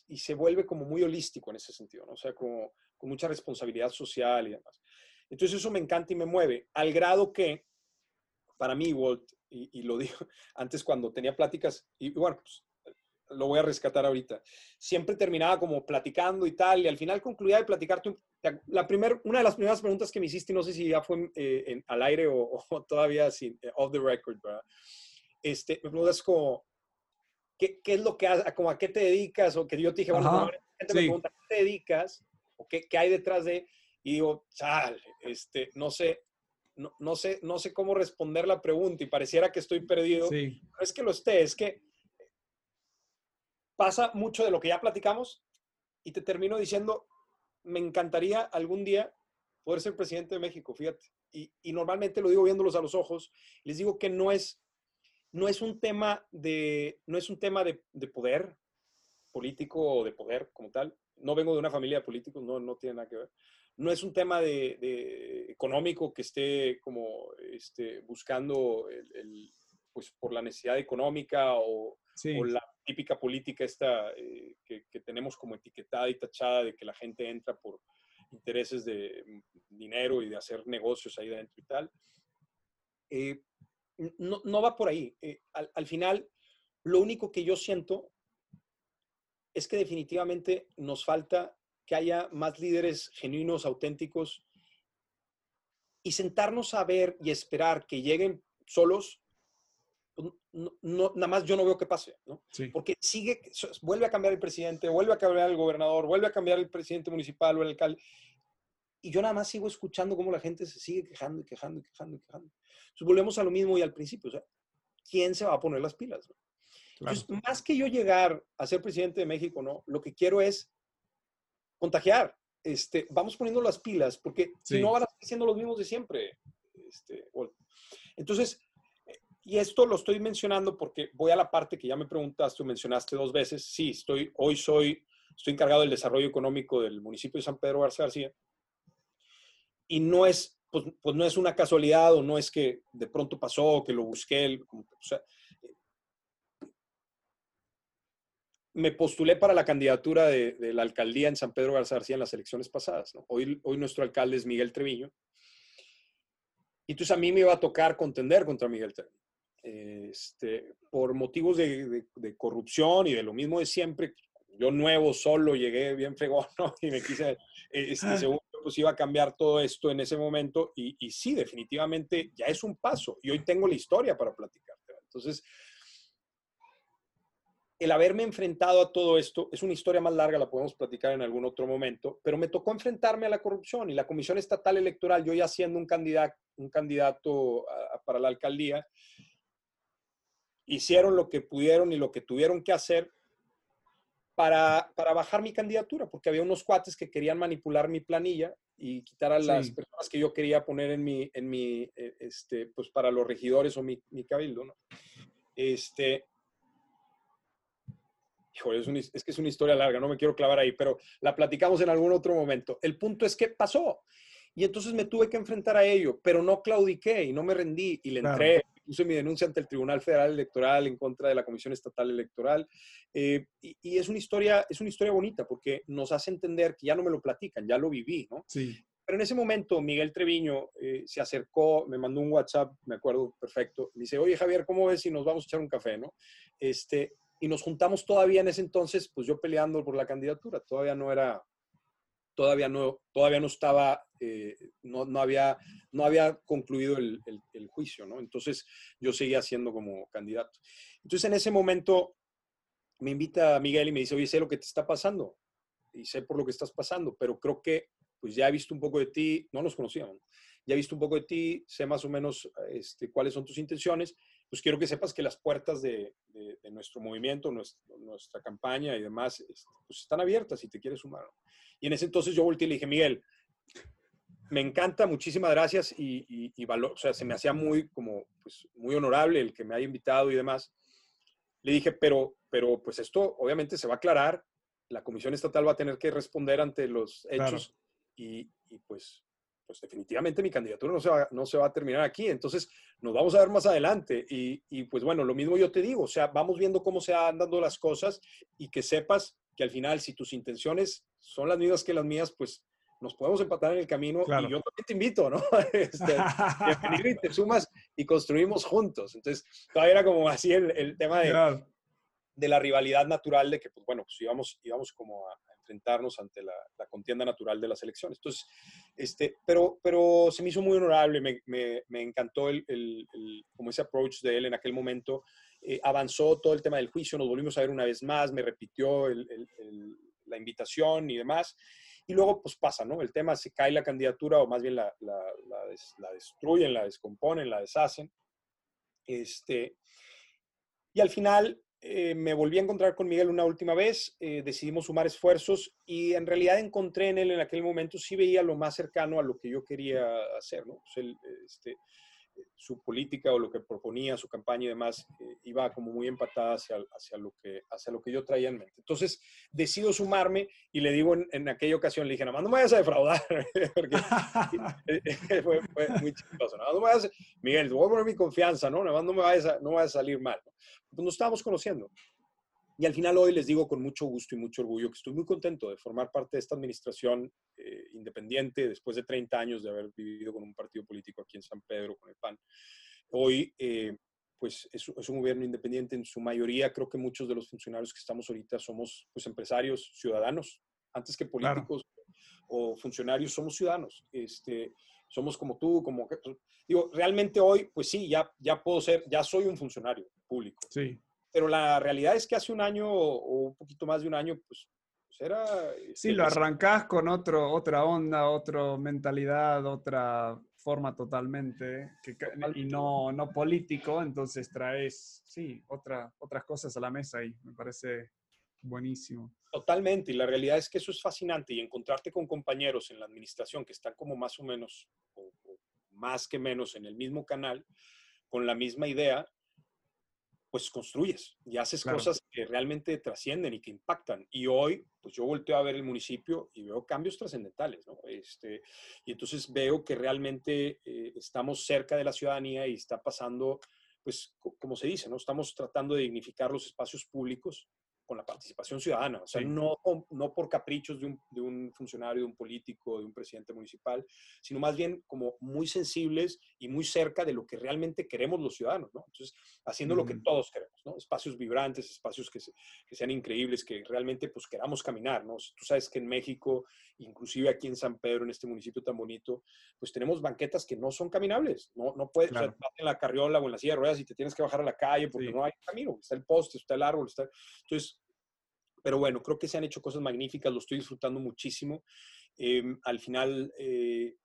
y, se vuelve como muy holístico en ese sentido, ¿no? O sea, como, con mucha responsabilidad social y demás. Entonces, eso me encanta y me mueve, al grado que, para mí, Walt, y, lo digo [LAUGHS] antes cuando tenía pláticas, y, bueno, pues, lo voy a rescatar ahorita, siempre terminaba como platicando y tal, y al final concluía de platicarte la primer, una de las primeras preguntas que me hiciste, no sé si ya fue eh, al aire [LAUGHS] o, todavía sin, eh, off the record, ¿verdad? Este, me preguntas como, ¿qué, ¿qué, es lo que, como a qué te dedicas? O que yo te dije, bueno, la gente me pregunta, ¿qué te dedicas? ¿O qué, qué, hay detrás de? Y digo, chale, este, no sé, no, no, sé, no sé cómo responder la pregunta y pareciera que estoy perdido. Sí. No es que lo esté, es que pasa mucho de lo que ya platicamos y te termino diciendo, me encantaría algún día poder ser presidente de México, fíjate. Y, normalmente lo digo viéndolos a los ojos, les digo que no es, no es un tema, de, no es un tema de, poder político o de poder como tal. No vengo de una familia de políticos, no, no tiene nada que ver. No es un tema de, económico que esté como este, buscando el, pues por la necesidad económica o, o la típica política esta eh, que, tenemos como etiquetada y tachada de que la gente entra por intereses de mm, dinero y de hacer negocios ahí dentro y tal. Eh, no, no, va por ahí. Eh, al, al, final, lo único que yo siento es que definitivamente nos falta que haya más líderes genuinos, auténticos, y sentarnos a ver y esperar que lleguen solos pues, no, nada más yo no veo que pase, ¿no? Porque sigue, vuelve a cambiar el presidente, vuelve a cambiar el gobernador, vuelve a cambiar el presidente municipal o el alcalde. Y yo nada más sigo escuchando cómo la gente se sigue quejando y quejando y quejando y quejando. Entonces volvemos a lo mismo y al principio, o sea, ¿quién se va a poner las pilas? Entonces, más que yo llegar a ser presidente de México, ¿no? Lo que quiero es contagiar. Este, vamos poniendo las pilas, porque si no van a seguir siendo los mismos de siempre. Este, entonces, y esto lo estoy mencionando porque voy a la parte que ya me preguntaste o mencionaste dos veces. Sí, estoy, hoy soy, estoy encargado del desarrollo económico del municipio de San Pedro Garza García. Y no es, pues, pues, no es una casualidad o no es que de pronto pasó, que lo busqué. Me postulé para la candidatura de, la alcaldía en San Pedro Garza García en las elecciones pasadas. Hoy, hoy nuestro alcalde es Miguel Treviño. Y entonces a mí me iba a tocar contender contra Miguel Treviño este, por motivos de, corrupción y de lo mismo de siempre, yo nuevo, solo, llegué bien fregón, [LAUGHS] Y me quise, este, ah. según pues iba a cambiar todo esto en ese momento y, y, sí, definitivamente ya es un paso y hoy tengo la historia para platicarte. Entonces, el haberme enfrentado a todo esto es una historia más larga, la podemos platicar en algún otro momento, pero me tocó enfrentarme a la corrupción y la Comisión Estatal Electoral, yo ya siendo un candidato, un candidato para la alcaldía, hicieron lo que pudieron y lo que tuvieron que hacer para, bajar mi candidatura, porque había unos cuates que querían manipular mi planilla y quitar a las personas que yo quería poner en mi, en mi, eh, este, pues para los regidores o mi, mi cabildo, ¿no? Este, híjole, es, es, que es una historia larga, no me quiero clavar ahí, pero la platicamos en algún otro momento. El punto es que pasó. Y entonces me tuve que enfrentar a ello, pero no claudiqué y no me rendí y le entré. Puse mi denuncia ante el Tribunal Federal Electoral en contra de la Comisión Estatal Electoral. Eh, y, y, es, una historia, es una historia bonita porque nos hace entender que ya no me lo platican, ya lo viví, ¿no? Sí. Pero en ese momento Miguel Treviño eh, se acercó, me mandó un WhatsApp, me acuerdo perfecto, me dice, oye Javier, ¿cómo ves si nos vamos a echar un café, no? Este, y nos juntamos todavía en ese entonces, pues yo peleando por la candidatura, todavía no era, todavía no, todavía no estaba, eh, no, no, había, no había concluido el, el, juicio, ¿no? Entonces yo seguía siendo como candidato. Entonces en ese momento me invita Miguel y me dice, oye, sé lo que te está pasando y sé por lo que estás pasando, pero creo que pues ya he visto un poco de ti, no nos conocíamos, ya he visto un poco de ti, sé más o menos este, cuáles son tus intenciones, pues quiero que sepas que las puertas de, de, de nuestro movimiento, nuestra, nuestra, campaña y demás, pues están abiertas si te quieres sumar. Y en ese entonces yo volteé y le dije, Miguel, me encanta, muchísimas gracias y, y, y valor, o sea, se me hacía muy, como, pues, muy honorable el que me haya invitado y demás. Le dije, pero, pero pues esto obviamente se va a aclarar, la Comisión Estatal va a tener que responder ante los hechos. Claro y, y pues, pues, definitivamente mi candidatura no se, va, no se va a terminar aquí. Entonces, nos vamos a ver más adelante. Y, y, pues bueno, lo mismo yo te digo, o sea, vamos viendo cómo se van dando las cosas y que sepas que al final, si tus intenciones son las mismas que las mías, pues nos podemos empatar en el camino claro. y yo también te invito, ¿no? [LAUGHS] Este, y te sumas y construimos juntos. Entonces, todavía era como así el, el tema de, claro. de, la rivalidad natural de que, pues bueno, pues íbamos, íbamos como a, enfrentarnos ante la, la, contienda natural de las elecciones. Entonces, este, pero, pero se me hizo muy honorable, me, me, me encantó el, el, el, como ese approach de él en aquel momento. Eh, avanzó todo el tema del juicio, nos volvimos a ver una vez más, me repitió la invitación y demás. Y luego, pues pasa, ¿no? El tema, se cae la candidatura o más bien la, la, la, des, la destruyen, la descomponen, la deshacen. Este, y al final, eh, me volví a encontrar con Miguel una última vez, eh, decidimos sumar esfuerzos y en realidad encontré en él en aquel momento, sí veía lo más cercano a lo que yo quería hacer, ¿no? Pues él, este, su política o lo que proponía, su campaña y demás, eh, iba como muy empatada hacia, hacia, lo que, hacia lo que yo traía en mente. Entonces, decido sumarme y le digo en, en aquella ocasión, le dije, nada más no me vayas a defraudar, [LAUGHS] porque [LAUGHS] [LAUGHS] fue, fue, muy chistoso, nada más no me vayas, Miguel, voy a poner mi confianza, ¿no? Nada más no me vayas a, no me vayas a salir mal. ¿no? Pues nos estábamos conociendo. Y al final hoy les digo con mucho gusto y mucho orgullo que estoy muy contento de formar parte de esta administración eh, independiente después de 30 años de haber vivido con un partido político aquí en San Pedro, con el PAN. Hoy, eh, pues es, es, un gobierno independiente en su mayoría. Creo que muchos de los funcionarios que estamos ahorita somos pues, empresarios, ciudadanos, antes que políticos claro. o funcionarios, somos ciudadanos. Este, somos como tú, como... Digo, realmente hoy, pues sí, ya, ya puedo ser, ya soy un funcionario público. Sí pero la realidad es que hace un año o un poquito más de un año, pues, pues era... Sí, lo arrancás con otro, otra onda, otra mentalidad, otra forma totalmente, que, y no, no político, entonces traes, sí, otra, otras cosas a la mesa y me parece buenísimo. Totalmente, y la realidad es que eso es fascinante y encontrarte con compañeros en la administración que están como más o menos, o, o más que menos en el mismo canal, con la misma idea, pues construyes y haces claro. cosas que realmente trascienden y que impactan. Y hoy, pues yo volteo a ver el municipio y veo cambios trascendentales, ¿no? Este, y entonces veo que realmente eh, estamos cerca de la ciudadanía y está pasando, pues, como se dice, ¿no? Estamos tratando de dignificar los espacios públicos con la participación ciudadana, o sea, sí. no, no por caprichos de un, de un, funcionario, de un político, de un presidente municipal, sino más bien como muy sensibles y muy cerca de lo que realmente queremos los ciudadanos, ¿no? Entonces, haciendo mm. lo que todos queremos, ¿no? Espacios vibrantes, espacios que, se, que, sean increíbles, que realmente pues queramos caminar, ¿no? Tú sabes que en México, inclusive aquí en San Pedro, en este municipio tan bonito, pues tenemos banquetas que no son caminables, no, no puedes, claro. o sea, en la carriola o en la silla de ruedas y te tienes que bajar a la calle porque sí. no hay camino, está el poste, está el árbol, está... Entonces, pero bueno, creo que se han hecho cosas magníficas, lo estoy disfrutando muchísimo. Eh, al final, eh,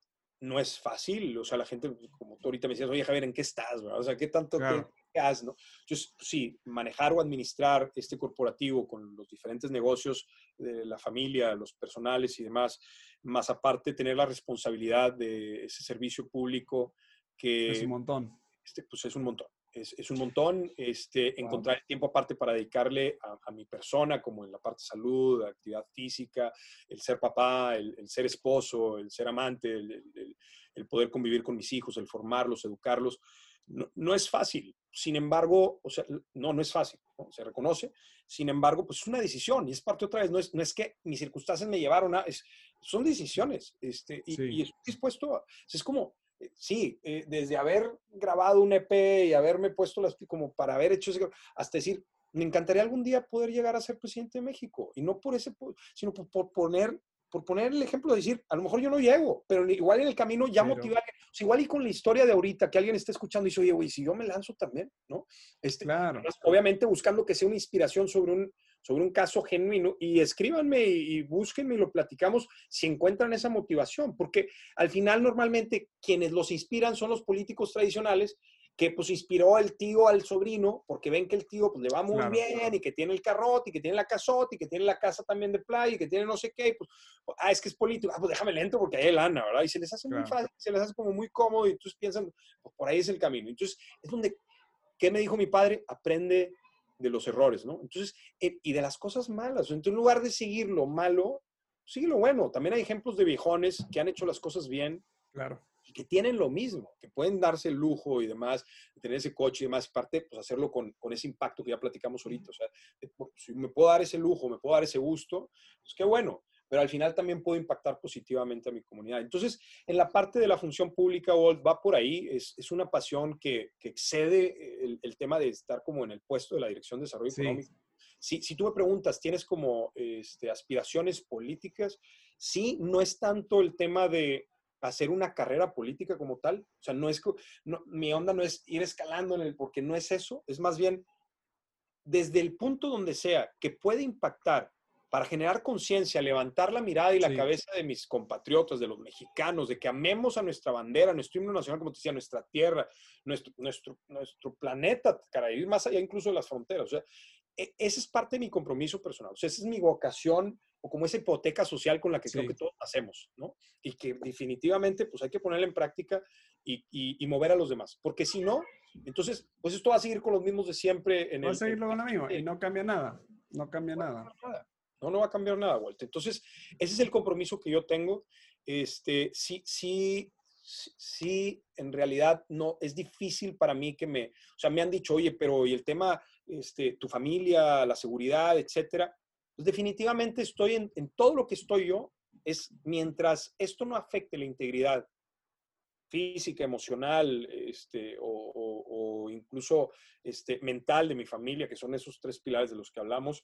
no es fácil, o sea, la gente, como tú ahorita me decías, oye Javier, ¿en qué estás? Bro? O sea, ¿qué tanto claro. qué, qué haces? ¿no? Entonces, sí, manejar o administrar este corporativo con los diferentes negocios de la familia, los personales y demás, más aparte tener la responsabilidad de ese servicio público que... Es un montón. Este, pues es un montón. Es, es un montón este, encontrar el tiempo aparte para dedicarle a, mi persona, como en la parte de salud, actividad física, el ser papá, el, ser esposo, el ser amante, el, el, poder convivir con mis hijos, el formarlos, educarlos. No, no, es fácil. Sin embargo, o sea, no, no es fácil, se reconoce. Sin embargo, pues es una decisión y es parte otra vez. No es, no es que mis circunstancias me llevaron a. Es, son decisiones. Este, y, y estoy dispuesto a. Es como, sí, eh, desde haber grabado un EP y haberme puesto las como para haber hecho ese, hasta decir, me encantaría algún día poder llegar a ser presidente de México y no por ese, sino por, poner por poner el ejemplo de decir, a lo mejor yo no llego, pero igual en el camino ya motivar, igual y con la historia de ahorita, que alguien esté escuchando y dice, oye, güey, si yo me lanzo también, ¿no? Este, claro. Obviamente buscando que sea una inspiración sobre un, sobre un caso genuino y escríbanme y, búsquenme y lo platicamos si encuentran esa motivación, porque al final normalmente quienes los inspiran son los políticos tradicionales que pues inspiró el tío al sobrino porque ven que el tío pues le va muy bien y que tiene el carrote y que tiene la casota y que tiene la casa también de playa y que tiene no sé qué, pues, ah, es que es político, ah, pues déjame lento porque hay lana, ¿verdad? Y se les hace muy fácil, se les hace como muy cómodo y entonces piensan, pues por ahí es el camino. Entonces, es donde, ¿qué me dijo mi padre? Aprende de los errores, ¿no? Entonces, eh, y de las cosas malas. Entonces, en lugar de seguir lo malo, sigue lo bueno. También hay ejemplos de viejones que han hecho las cosas bien. Claro. Y que tienen lo mismo, que pueden darse el lujo y demás, tener ese coche y demás, parte, pues hacerlo con, con ese impacto que ya platicamos ahorita. O sea, si me puedo dar ese lujo, me puedo dar ese gusto, pues qué bueno pero al final también puedo impactar positivamente a mi comunidad. Entonces, en la parte de la función pública, Walt, va por ahí, es, es una pasión que, que excede el, el, tema de estar como en el puesto de la Dirección de Desarrollo Económico. Si, si, tú me preguntas, ¿tienes como este, aspiraciones políticas? Sí, no es tanto el tema de hacer una carrera política como tal, o sea, no es, no, mi onda no es ir escalando en el, porque no es eso, es más bien desde el punto donde sea que puede impactar para generar conciencia, levantar la mirada y la cabeza de mis compatriotas, de los mexicanos, de que amemos a nuestra bandera, nuestro himno nacional, como te decía, nuestra tierra, nuestro, nuestro, nuestro planeta, cara, ir más allá incluso de las fronteras. O sea, e, ese es parte de mi compromiso personal. O sea, esa es mi vocación o como esa hipoteca social con la que creo que todos hacemos, ¿no? Y que definitivamente pues hay que ponerla en práctica y, y, mover a los demás. Porque si no, entonces, pues esto va a seguir con los mismos de siempre. En va a seguir con lo mismo y no cambia nada. No cambia nada. nada. No, no va a cambiar nada, Walter. Entonces, ese es el compromiso que yo tengo. Este, sí, sí, sí, en realidad no, es difícil para mí que me, o sea, me han dicho, oye, pero y el tema, este, tu familia, la seguridad, etcétera. Pues definitivamente estoy en, todo lo que estoy yo, es mientras esto no afecte la integridad física, emocional, este, o, o, incluso este, mental de mi familia, que son esos tres pilares de los que hablamos,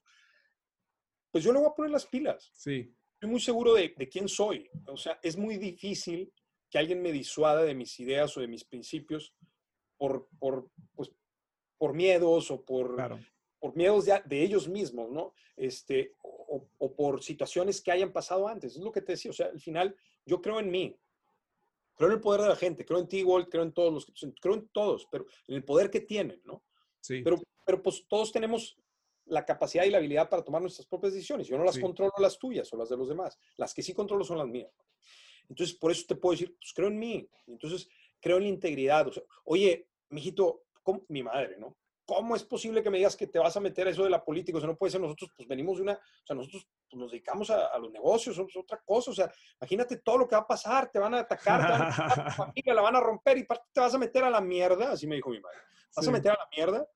pues yo le voy a poner las pilas. Sí. Estoy muy seguro de, quién soy. O sea, es muy difícil que alguien me disuada de mis ideas o de mis principios por, por, pues, por miedos o por, por miedos de, de, ellos mismos, ¿no? Este, o, o, por situaciones que hayan pasado antes. Es lo que te decía. O sea, al final, yo creo en mí. Creo en el poder de la gente. Creo en ti, Walt. Creo en todos los Creo en todos, pero en el poder que tienen, ¿no? Sí. Pero, pero pues todos tenemos la capacidad y la habilidad para tomar nuestras propias decisiones. Yo no las controlo las tuyas o las de los demás. Las que sí controlo son las mías. Entonces, por eso te puedo decir, pues creo en mí. Entonces, creo en la integridad. O sea, oye, mijito, ¿cómo? mi madre, ¿no? ¿Cómo es posible que me digas que te vas a meter a eso de la política? O sea, no puede ser nosotros, pues venimos de una, o sea, nosotros pues, nos dedicamos a, los negocios, somos otra cosa. O sea, imagínate todo lo que va a pasar, te van a atacar, te van a atacar tu [LAUGHS] familia, la van a romper y te vas a meter a la mierda, así me dijo mi madre. Vas a meter a la mierda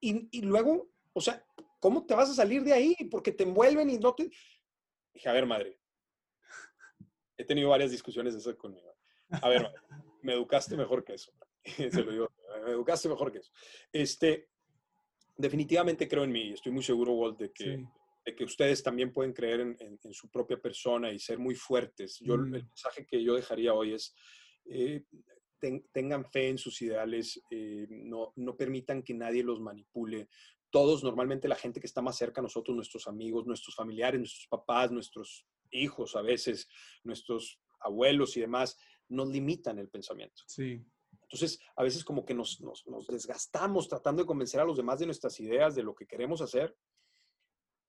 Y, luego, o sea, ¿cómo te vas a salir de ahí? Porque te envuelven y no te... Dije, a ver, madre, he tenido varias discusiones de eso conmigo. A ver, me educaste mejor que eso. [LAUGHS] Se lo digo, me educaste mejor que eso. Este, definitivamente creo en mí. Estoy muy seguro, Walt, de que, de que ustedes también pueden creer en, en, su propia persona y ser muy fuertes. Yo, El mm. mensaje que yo dejaría hoy es, eh, tengan fe en sus ideales, eh, no, no permitan que nadie los manipule. Todos, normalmente la gente que está más cerca a nosotros, nuestros amigos, nuestros familiares, nuestros papás, nuestros hijos a veces, nuestros abuelos y demás, nos limitan el pensamiento. Sí. Entonces, a veces como que nos, nos, desgastamos tratando de convencer a los demás de nuestras ideas, de lo que queremos hacer,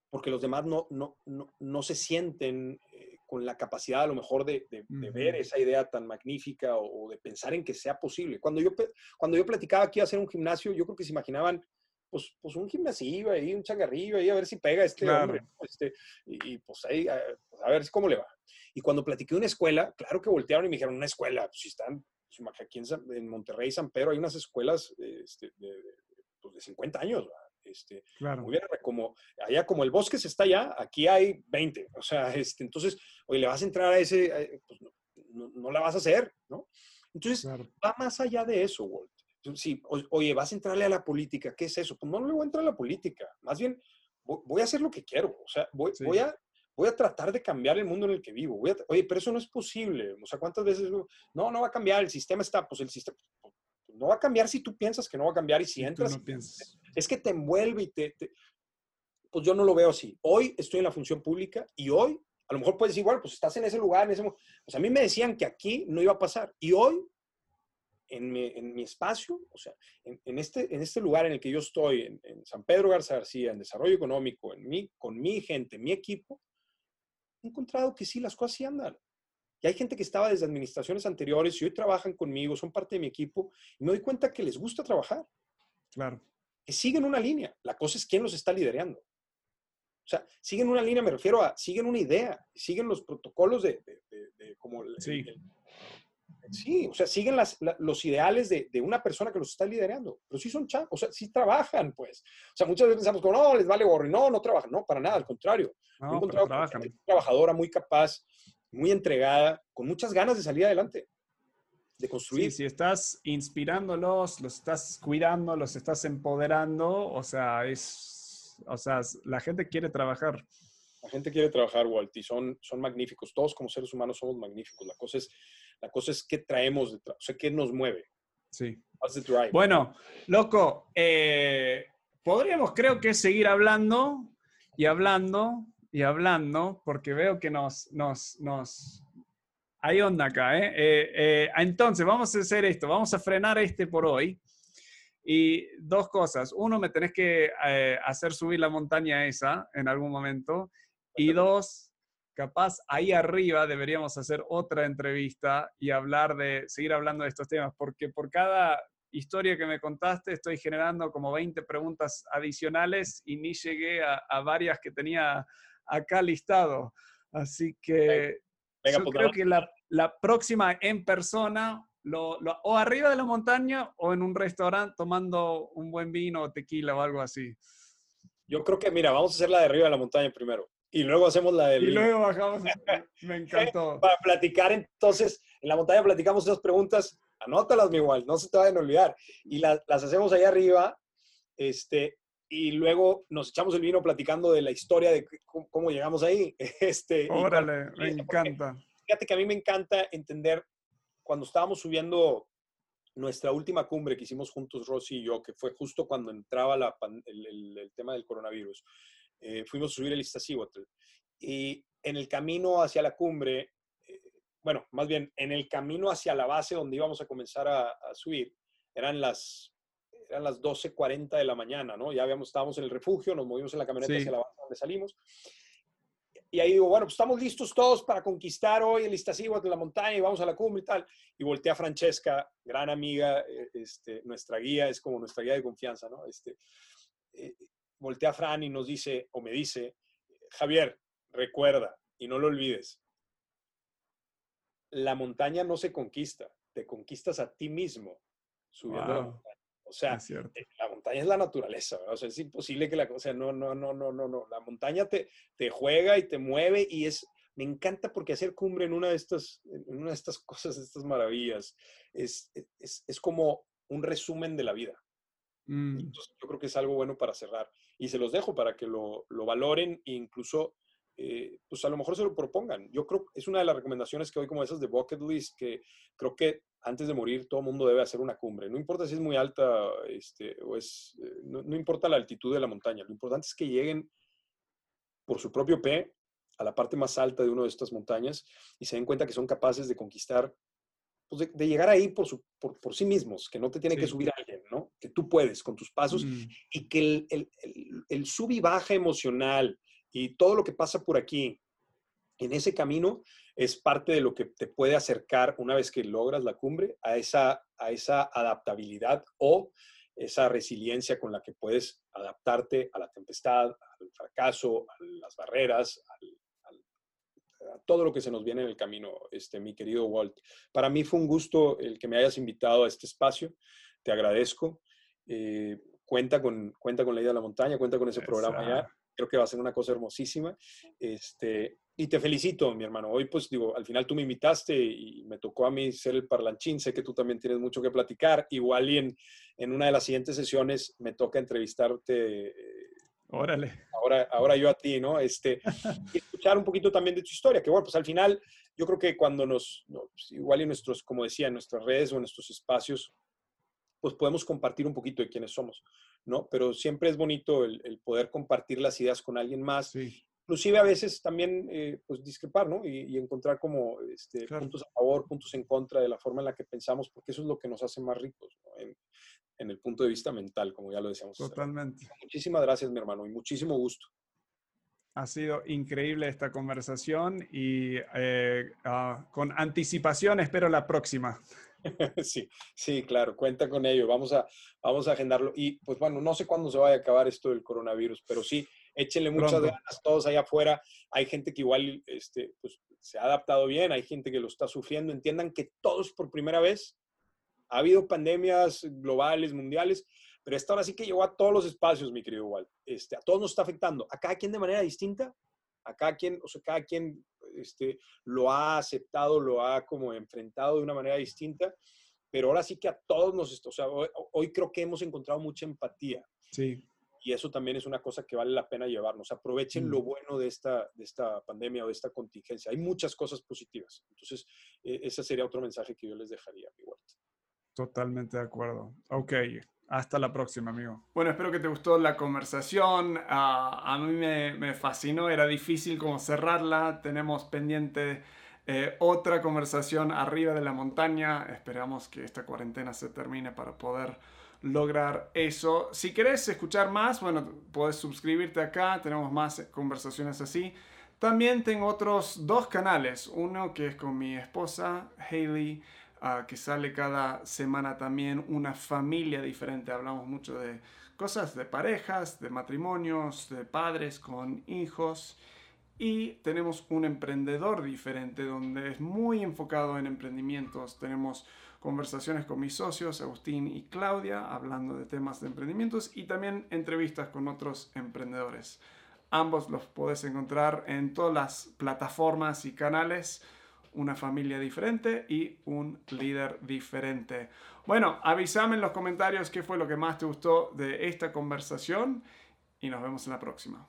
porque los demás no, no, no, no se sienten eh, con la capacidad a lo mejor de, de, ver esa idea tan magnífica o, de pensar en que sea posible. Cuando yo, cuando yo platicaba aquí hacer un gimnasio, yo creo que se imaginaban, pues, pues un gimnasio ahí, un changarrillo ahí, a ver si pega este hombre. Este, y, pues ahí, a, pues, a, ver cómo le va. Y cuando platiqué de una escuela, claro que voltearon y me dijeron, una escuela, pues si están, pues, aquí en, en, Monterrey, San Pedro, hay unas escuelas este, de, pues, de 50 años, ¿verdad? Este, claro. como, allá como el bosque se está allá, aquí hay 20. O sea, este, entonces, oye, le vas a entrar a ese, pues no, no, la vas a hacer, ¿no? Entonces, va más allá de eso, Walt. Sí, oye, vas a entrarle a la política, ¿qué es eso? Pues no le voy a entrar a la política, más bien voy, a hacer lo que quiero, o sea, voy, voy, a, voy a tratar de cambiar el mundo en el que vivo. Voy a, oye, pero eso no es posible, o sea, ¿cuántas veces? No, no va a cambiar, el sistema está, pues el sistema, no va a cambiar si tú piensas que no va a cambiar y si entras. Es que te envuelve y te, Pues yo no lo veo así. Hoy estoy en la función pública y hoy, a lo mejor puedes decir, bueno, pues estás en ese lugar, en ese. Pues a mí me decían que aquí no iba a pasar. Y hoy, en mi, en mi espacio, o sea, en, este, en este lugar en el que yo estoy, en, San Pedro Garza García, en desarrollo económico, en mí, con mi gente, mi equipo, he encontrado que sí, las cosas sí andan. Y hay gente que estaba desde administraciones anteriores y hoy trabajan conmigo, son parte de mi equipo, y me doy cuenta que les gusta trabajar. Claro. Que siguen una línea. La cosa es quién los está liderando. O sea, siguen una línea, me refiero a, siguen una idea, siguen los protocolos de, como... sí. sí, o sea, siguen los ideales de, una persona que los está liderando. Pero sí son chavos, o sea, sí trabajan, pues. O sea, muchas veces pensamos, como, no, les vale gorro. No, no trabajan. No, para nada, al contrario. No, trabajadora muy capaz, muy entregada, con muchas ganas de salir adelante, de construir. Sí, si estás inspirándolos, los estás cuidando, los estás empoderando, o sea, es, o sea, la gente quiere trabajar. La gente quiere trabajar, Walt, y son, son magníficos. Todos como seres humanos somos magníficos. La cosa es, la cosa es qué traemos, o sea, qué nos mueve. Sí. Bueno, loco, eh, podríamos creo que seguir hablando y hablando y hablando, porque veo que nos, nos, nos, hay onda acá, ¿eh? Eh, ¿eh? entonces, vamos a hacer esto, vamos a frenar este por hoy. Y dos cosas. Uno, me tenés que eh, hacer subir la montaña esa en algún momento. Y dos, capaz ahí arriba deberíamos hacer otra entrevista y hablar de, seguir hablando de estos temas, porque por cada historia que me contaste estoy generando como 20 preguntas adicionales y ni llegué a, a varias que tenía acá listado. Así que yo pues, creo que la, la, próxima en persona, lo, lo, o arriba de la montaña o en un restaurante tomando un buen vino o tequila o algo así. Yo creo que, mira, vamos a hacer la de arriba de la montaña primero. Y luego hacemos la del... Y luego bajamos. [LAUGHS] Me encantó. [LAUGHS] Para platicar, entonces, en la montaña platicamos esas preguntas. Anótalas, mi igual, no se te vayan a olvidar. Y las, las hacemos ahí arriba. Este, y luego nos echamos el vino platicando de la historia de cómo, llegamos ahí. [LAUGHS] Este, Órale, me encanta. Fíjate que a mí me encanta entender cuando estábamos subiendo nuestra última cumbre que hicimos juntos, Rosy y yo, que fue justo cuando entraba la, el, el, tema del coronavirus. Eh, fuimos a subir el Iztaccíhuatl. Y en el camino hacia la cumbre, eh, bueno, más bien en el camino hacia la base donde íbamos a comenzar a, a subir, eran las eran las 12.40 de la mañana, ¿no? Ya habíamos, estábamos en el refugio, nos movimos en la camioneta hacia la base donde salimos. Y ahí digo, bueno, pues estamos listos todos para conquistar hoy el Iztaccíhuatl de la montaña y vamos a la cumbre y tal. Y volteé a Francesca, gran amiga, eh, este, nuestra guía, es como nuestra guía de confianza, ¿no? Este, eh, volteé a Fran y nos dice, o me dice, Javier, recuerda y no lo olvides, la montaña no se conquista, te conquistas a ti mismo subiendo la montaña. O sea, eh, la montaña es la naturaleza, o sea, es imposible que la cosa, no, no, no, no, no, no, la montaña te, te juega y te mueve y es, me encanta porque hacer cumbre en una de estas, en una de estas cosas, estas maravillas, es, es, es como un resumen de la vida. Mm. Entonces, yo creo que es algo bueno para cerrar. Y se los dejo para que lo, lo valoren e incluso eh, pues a lo mejor se lo propongan. Yo creo que es una de las recomendaciones que hoy como esas de bucket list, que creo que antes de morir todo mundo debe hacer una cumbre. No importa si es muy alta este, o es, eh, no, importa la altitud de la montaña, lo importante es que lleguen por su propio pie a la parte más alta de una de estas montañas y se den cuenta que son capaces de conquistar, pues de, llegar ahí por, su, por, por, sí mismos, que no te tiene que subir alguien, ¿no? Que tú puedes con tus pasos mm. y que el, el, el, el sub y baja emocional, y todo lo que pasa por aquí en ese camino es parte de lo que te puede acercar una vez que logras la cumbre a esa, a esa adaptabilidad o esa resiliencia con la que puedes adaptarte a la tempestad, al fracaso, a las barreras, a todo lo que se nos viene en el camino, este, mi querido Walt. Para mí fue un gusto el que me hayas invitado a este espacio. Te agradezco. Eh, cuenta, con, cuenta con la idea de la montaña, cuenta con ese programa ya. Creo que va a ser una cosa hermosísima. Este, y te felicito, mi hermano. Hoy, pues digo, al final tú me invitaste y me tocó a mí ser el parlanchín. Sé que tú también tienes mucho que platicar. Igual y en, en una de las siguientes sesiones me toca entrevistarte. Eh, Órale. Ahora, ahora yo a ti, ¿no? Este, y escuchar un poquito también de tu historia, que bueno, pues al final yo creo que cuando nos, pues, igual en nuestros, como decía, en nuestras redes o en nuestros espacios, pues podemos compartir un poquito de quiénes somos, ¿no? Pero siempre es bonito el, poder compartir las ideas con alguien más. Inclusive a veces también, eh, pues, discrepar, ¿no? Y, encontrar como este, puntos a favor, puntos en contra de la forma en la que pensamos, porque eso es lo que nos hace más ricos, en, el punto de vista mental, como ya lo decíamos. Totalmente. Muchísimas gracias, mi hermano, y muchísimo gusto. Ha sido increíble esta conversación y eh, ah, con anticipación espero la próxima. [LAUGHS] Sí, sí, claro, cuenta con ello. Vamos a, vamos a agendarlo. Y pues bueno, no sé cuándo se vaya a acabar esto del coronavirus, pero sí, échenle muchas ganas todos allá afuera. Hay gente que igual este, pues, se ha adaptado bien, hay gente que lo está sufriendo. Entiendan que todos por primera vez ha habido pandemias globales, mundiales, pero esta ahora sí que llegó a todos los espacios, mi querido Walt. Este, a todos nos está afectando, a cada quien de manera distinta, a cada quien, o sea, cada quien este, lo ha aceptado, lo ha como enfrentado de una manera distinta, pero ahora sí que a todos nos, o sea, hoy, creo que hemos encontrado mucha empatía. Sí. Y eso también es una cosa que vale la pena llevarnos. Aprovechen lo mm. bueno de esta, de esta pandemia o de esta contingencia. Hay muchas cosas positivas. Entonces, e, ese sería otro mensaje que yo les dejaría, mi Totalmente de acuerdo. Ok, hasta la próxima, amigo. Bueno, espero que te gustó la conversación. Ah, a mí me, fascinó, era difícil como cerrarla. Tenemos pendiente eh, otra conversación arriba de la montaña. Esperamos que esta cuarentena se termine para poder lograr eso. Si querés escuchar más, bueno, puedes suscribirte acá. Tenemos más conversaciones así. También tengo otros dos canales. Uno que es con mi esposa, Hailey que sale cada semana también una familia diferente. Hablamos mucho de cosas de parejas, de matrimonios, de padres con hijos. Y tenemos un emprendedor diferente donde es muy enfocado en emprendimientos. Tenemos conversaciones con mis socios, Agustín y Claudia, hablando de temas de emprendimientos y también entrevistas con otros emprendedores. Ambos los puedes encontrar en todas las plataformas y canales una familia diferente y un líder diferente. Bueno, avísame en los comentarios qué fue lo que más te gustó de esta conversación y nos vemos en la próxima.